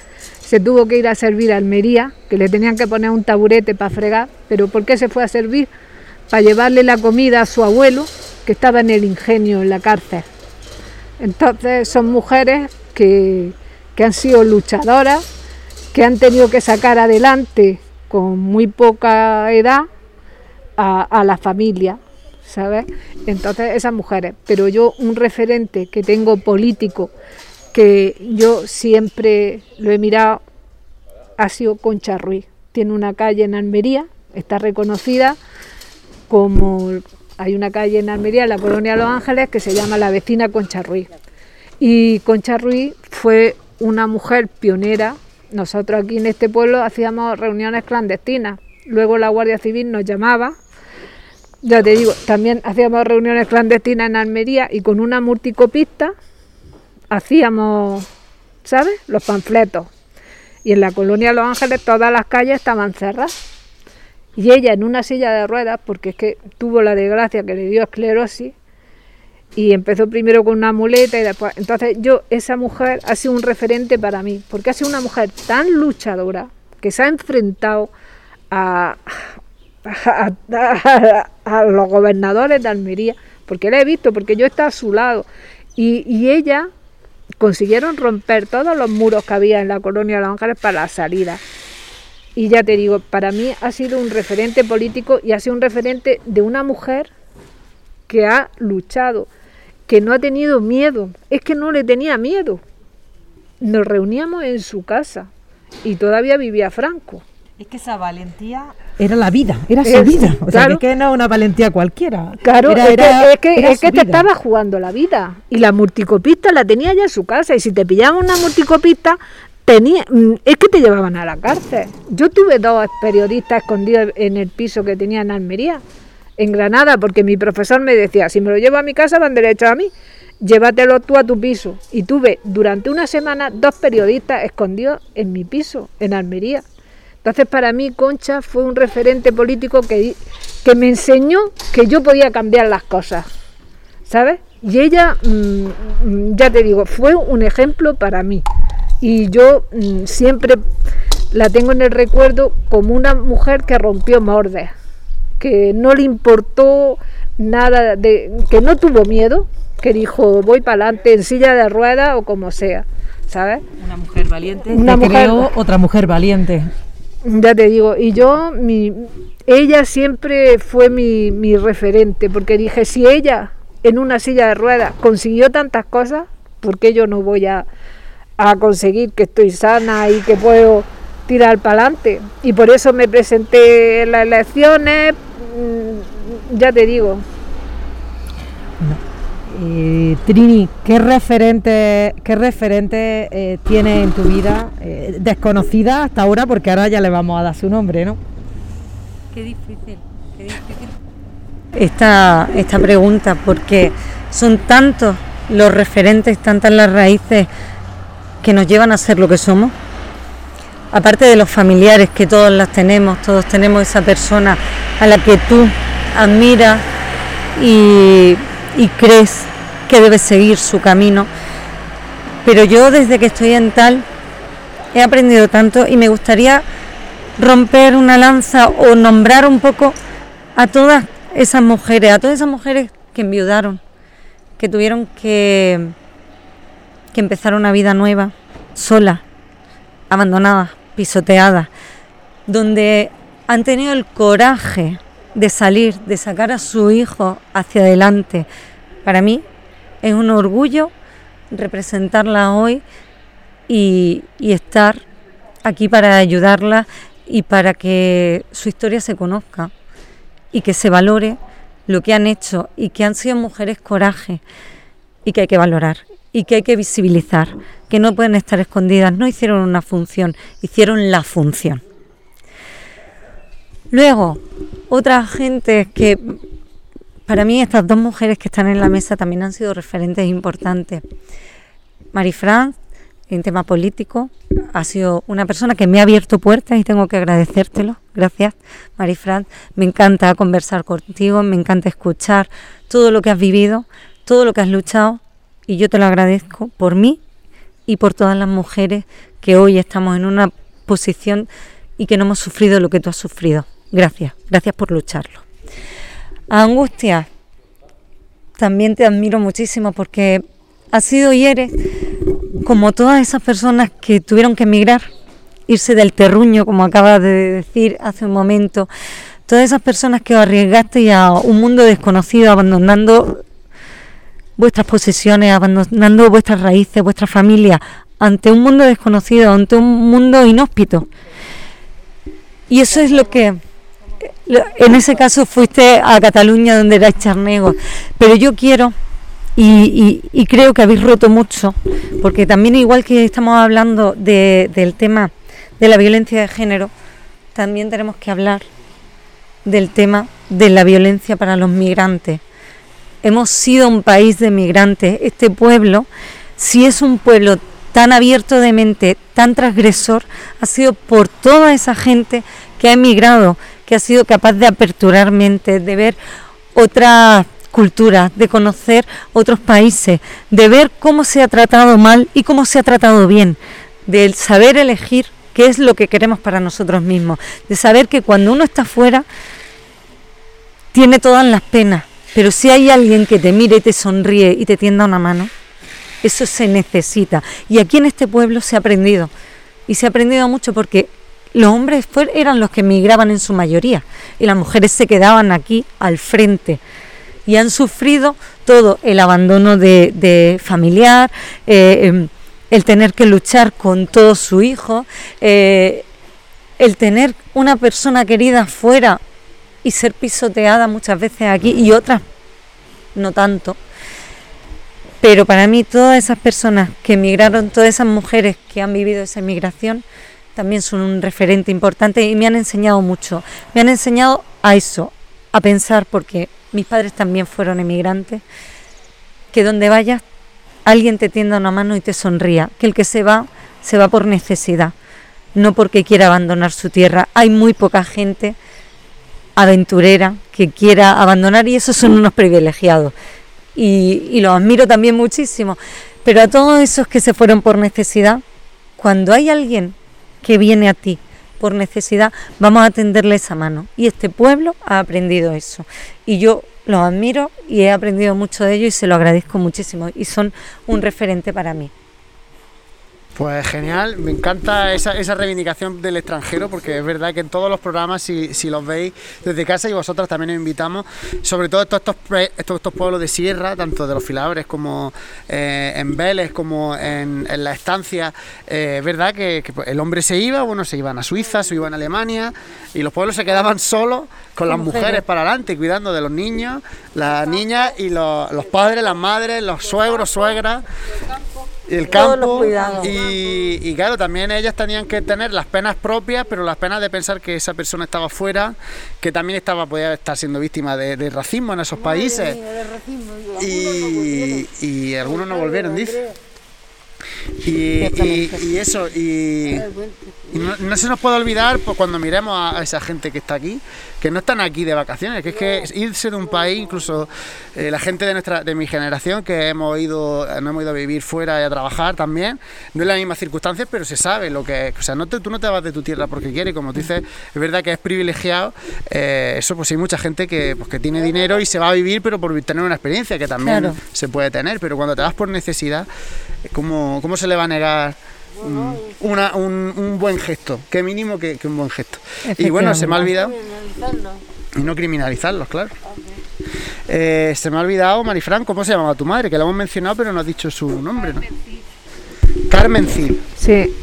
E: se tuvo que ir a servir a Almería, que le tenían que poner un taburete para fregar, pero ¿por qué se fue a servir? Para llevarle la comida a su abuelo, que estaba en el ingenio, en la cárcel. Entonces son mujeres que, han sido luchadoras, que han tenido que sacar adelante con muy poca edad a, la familia, ¿sabes? Entonces esas mujeres, pero yo un referente que tengo político, que yo siempre lo he mirado, ha sido Concha Ruiz. Tiene una calle en Almería, está reconocida como hay una calle en Almería, en la colonia Los Ángeles, que se llama La Vecina Concha Ruiz. Y Concha Ruiz fue una mujer pionera. Nosotros aquí en este pueblo hacíamos reuniones clandestinas. Luego la Guardia Civil nos llamaba. Ya te digo, también hacíamos reuniones clandestinas en Almería y con una multicopista hacíamos, ¿sabes? Los panfletos. Y en la colonia Los Ángeles todas las calles estaban cerradas y ella en una silla de ruedas, porque es que tuvo la desgracia que le dio esclerosis, y empezó primero con una muleta y después... Entonces yo, esa mujer ha sido un referente para mí, porque ha sido una mujer tan luchadora que se ha enfrentado a, a, los gobernadores de Almería, porque la he visto, porque yo he estado a su lado, y, y ella consiguieron romper todos los muros que había en la colonia de Los Ángeles para la salida. Y ya te digo, para mí ha sido un referente político y ha sido un referente de una mujer que ha luchado, que no ha tenido miedo. Es que no le tenía miedo. Nos reuníamos en su casa y todavía vivía Franco.
B: Es que esa valentía era la vida, era su vida. O sea, que no una valentía cualquiera.
E: Claro, es, que, es que, te estaba jugando la vida. Y la multicopista la tenía ya en su casa. Y si te pillaban una multicopista, tenía, mm, es que te llevaban a la cárcel. Yo tuve dos periodistas escondidos en el piso que tenía en Almería, en Granada, porque mi profesor me decía, si me lo llevo a mi casa van derecho a mí, llévatelo tú a tu piso. Y tuve durante una semana dos periodistas escondidos en mi piso, en Almería. Entonces para mí Concha fue un referente político que, que me enseñó que yo podía cambiar las cosas, ¿sabes? Y ella, mm, mm, ya te digo, fue un ejemplo para mí y yo mm, siempre la tengo en el recuerdo como una mujer que rompió moldes, que no le importó nada, de, que no tuvo miedo, que dijo voy para adelante en silla de ruedas o como sea, ¿sabes?
B: Una mujer valiente. Una mujer, otra mujer valiente.
E: Ya te digo, y yo, mi, ella siempre fue mi, mi referente, porque dije, si ella en una silla de ruedas consiguió tantas cosas, ¿por qué yo no voy a, a conseguir que estoy sana y que puedo tirar para adelante. Y por eso me presenté en las elecciones, mm, ya te digo.
B: Eh, Trini, ¿qué referente, qué referente eh, tiene en tu vida eh, desconocida hasta ahora? Porque ahora ya le vamos a dar su nombre, ¿no?
F: Qué difícil, qué difícil. Esta, esta pregunta, porque son tantos los referentes, tantas las raíces que nos llevan a ser lo que somos. Aparte de los familiares que todos las tenemos, todos tenemos esa persona a la que tú admiras y, crees que debe seguir su camino. Pero yo desde que estoy en tal he aprendido tanto y me gustaría romper una lanza o nombrar un poco a todas esas mujeres, a todas esas mujeres que enviudaron, que tuvieron que, que empezar una vida nueva, sola, abandonadas, pisoteadas, donde han tenido el coraje de salir, de sacar a su hijo hacia adelante. Para mí es un orgullo representarla hoy y, y estar aquí para ayudarla y para que su historia se conozca y que se valore lo que han hecho y que han sido mujeres coraje y que hay que valorar y que hay que visibilizar, que no pueden estar escondidas, no hicieron una función, hicieron la función. Luego, otra gente que para mí estas dos mujeres que están en la mesa también han sido referentes importantes. Marifran, en tema político, ha sido una persona que me ha abierto puertas y tengo que agradecértelo. Gracias, Marifran. Me encanta conversar contigo, me encanta escuchar todo lo que has vivido, todo lo que has luchado y yo te lo agradezco por mí y por todas las mujeres que hoy estamos en una posición y que no hemos sufrido lo que tú has sufrido. Gracias, gracias por lucharlo. Angustia, también te admiro muchísimo porque has sido y eres como todas esas personas que tuvieron que emigrar, irse del terruño, como acabas de decir hace un momento, todas esas personas que os arriesgaste a un mundo desconocido, abandonando vuestras posesiones, abandonando vuestras raíces, vuestra familia, ante un mundo desconocido, ante un mundo inhóspito. Y eso es lo que, en ese caso fuiste a Cataluña donde erais charnego, pero yo quiero y, creo que habéis roto mucho, porque también igual que estamos hablando del tema de la violencia de género, también tenemos que hablar del tema de la violencia para los migrantes. Hemos sido un país de migrantes. Este pueblo, si es un pueblo tan abierto de mente, tan transgresor, ha sido por toda esa gente que ha emigrado, que ha sido capaz de aperturar mente, de ver otras cultura, de conocer otros países, de ver cómo se ha tratado mal y cómo se ha tratado bien, de saber elegir qué es lo que queremos para nosotros mismos, de saber que cuando uno está fuera tiene todas las penas, pero si hay alguien que te mire te sonríe y te tienda una mano, eso se necesita. Y aquí en este pueblo se ha aprendido, y se ha aprendido mucho porque los hombres eran los que emigraban en su mayoría y las mujeres se quedaban aquí al frente y han sufrido todo el abandono de, familiar, eh, em, el tener que luchar con todo su hijo, eh, el tener una persona querida fuera y ser pisoteada muchas veces aquí y otras no tanto. Pero para mí todas esas personas que emigraron, todas esas mujeres que han vivido esa emigración, también son un referente importante y me han enseñado mucho. Me han enseñado a eso, a pensar, porque mis padres también fueron emigrantes, que donde vayas alguien te tienda una mano y te sonría, que el que se va, se va por necesidad, no porque quiera abandonar su tierra. Hay muy poca gente aventurera que quiera abandonar y esos son unos privilegiados. Y, y los admiro también muchísimo. Pero a todos esos que se fueron por necesidad, cuando hay alguien que viene a ti por necesidad, vamos a tenderle esa mano. Y este pueblo ha aprendido eso. Y yo los admiro y he aprendido mucho de ellos y se lo agradezco muchísimo. Y son un referente para mí.
A: Pues genial, me encanta esa, esa, reivindicación del extranjero, porque es verdad que en todos los programas, si, si los veis desde casa y vosotras también os invitamos, sobre todo estos, estos, estos, pueblos de sierra, tanto de los filabres como eh, en Vélez, como en, en la estancia, eh, es verdad que, el hombre se iba, bueno, se iban a Suiza, se iban a Alemania, y los pueblos se quedaban solos con las mujeres. para adelante, cuidando de los niños, las niñas y los, los padres, las madres, los suegros, suegras el campo y, y, claro también ellas tenían que tener las penas propias pero las penas de pensar que esa persona estaba fuera que también estaba podía estar siendo víctima de, racismo en esos países. y, y, algunos no volvieron dice Y, eso, y, no, se nos puede olvidar pues, cuando miremos a, esa gente que está aquí, que no están aquí de vacaciones, que es que irse de un país, incluso eh, la gente de nuestra de mi generación que hemos ido, no hemos ido a vivir fuera y a trabajar también, no es las mismas circunstancias, pero se sabe lo que es. O sea, no tú no te vas de tu tierra porque quieres, como tú dices, es verdad que es privilegiado. Eh, eso, pues hay mucha gente que, pues, que tiene dinero y se va a vivir, pero por tener una experiencia que también se puede tener. Pero cuando te vas por necesidad, ¿cómo, cómo se le va a negar? Una, un, buen gesto, qué mínimo que, un buen gesto. Y bueno, se me ha olvidado. Y no criminalizarlos, claro. Eh, se me ha olvidado, Marifran, ¿cómo se llamaba tu madre? Que la hemos mencionado, pero no has dicho su nombre, ¿no? Carmen Cid.
E: Sí,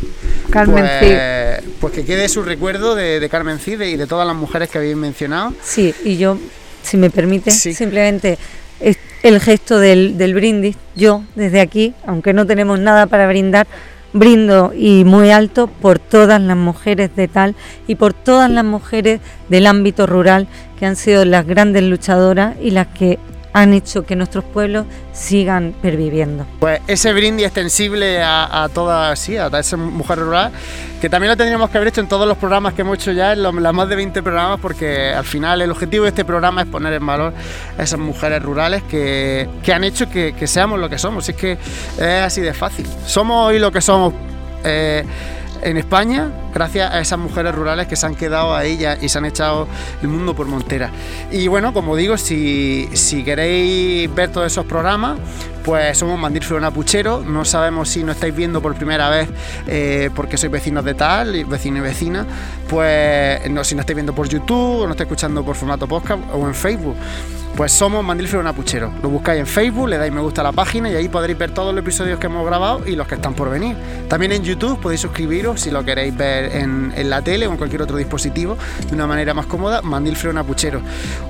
E: Carmen
A: pues, Cid. Pues que quede su recuerdo de, Carmen Cid y de todas las mujeres que habéis mencionado.
F: Sí, y yo, si me permite, simplemente el gesto del, brindis, yo desde aquí, aunque no tenemos nada para brindar, brindo y muy alto por todas las mujeres de tal y por todas las mujeres del ámbito rural que han sido las grandes luchadoras y las que han hecho que nuestros pueblos sigan perviviendo.
A: Pues ese brindis extensible a, todas, sí, a esa mujer rural, que también lo tendríamos que haber hecho en todos los programas que hemos hecho ya, en los, más de 20 programas, porque al final el objetivo de este programa es poner en valor a esas mujeres rurales que, han hecho que, seamos lo que somos. Es que es así de fácil. Somos hoy lo que somos. Eh, en España gracias a esas mujeres rurales que se han quedado a ellas y se han echado el mundo por montera. Y bueno, como digo, si, queréis ver todos esos programas, pues somos Mandil Florona Puchero. No sabemos si nos estáis viendo por primera vez eh, porque sois vecinos de tal, vecino y vecina. Pues no, si nos estáis viendo por YouTube o nos estáis escuchando por formato podcast o en Facebook. Pues somos Mandil Florona Puchero. Lo buscáis en Facebook, le dais me gusta a la página y ahí podréis ver todos los episodios que hemos grabado y los que están por venir. También en YouTube podéis suscribiros si lo queréis ver en, la tele o en cualquier otro dispositivo de una manera más cómoda, Mandil Florona Puchero.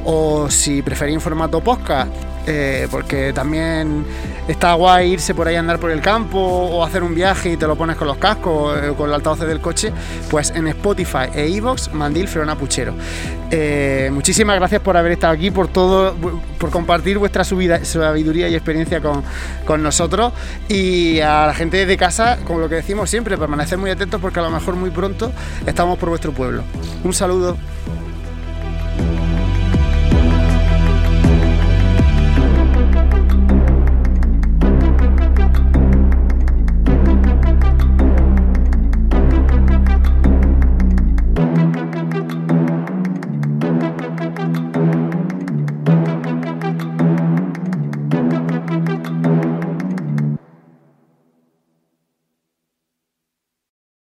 A: O si preferís en formato podcast, eh, porque también está guay irse por ahí a andar por el campo o hacer un viaje y te lo pones con los cascos o con el altavoces del coche, pues en Spotify e iVoox, Mandil Puchero. Eh, muchísimas gracias por haber estado aquí, por todo, por compartir vuestra sabiduría y experiencia con, nosotros y a la gente de casa, como lo que decimos siempre, permanecer muy atentos porque a lo mejor muy pronto estamos por vuestro pueblo. Un saludo.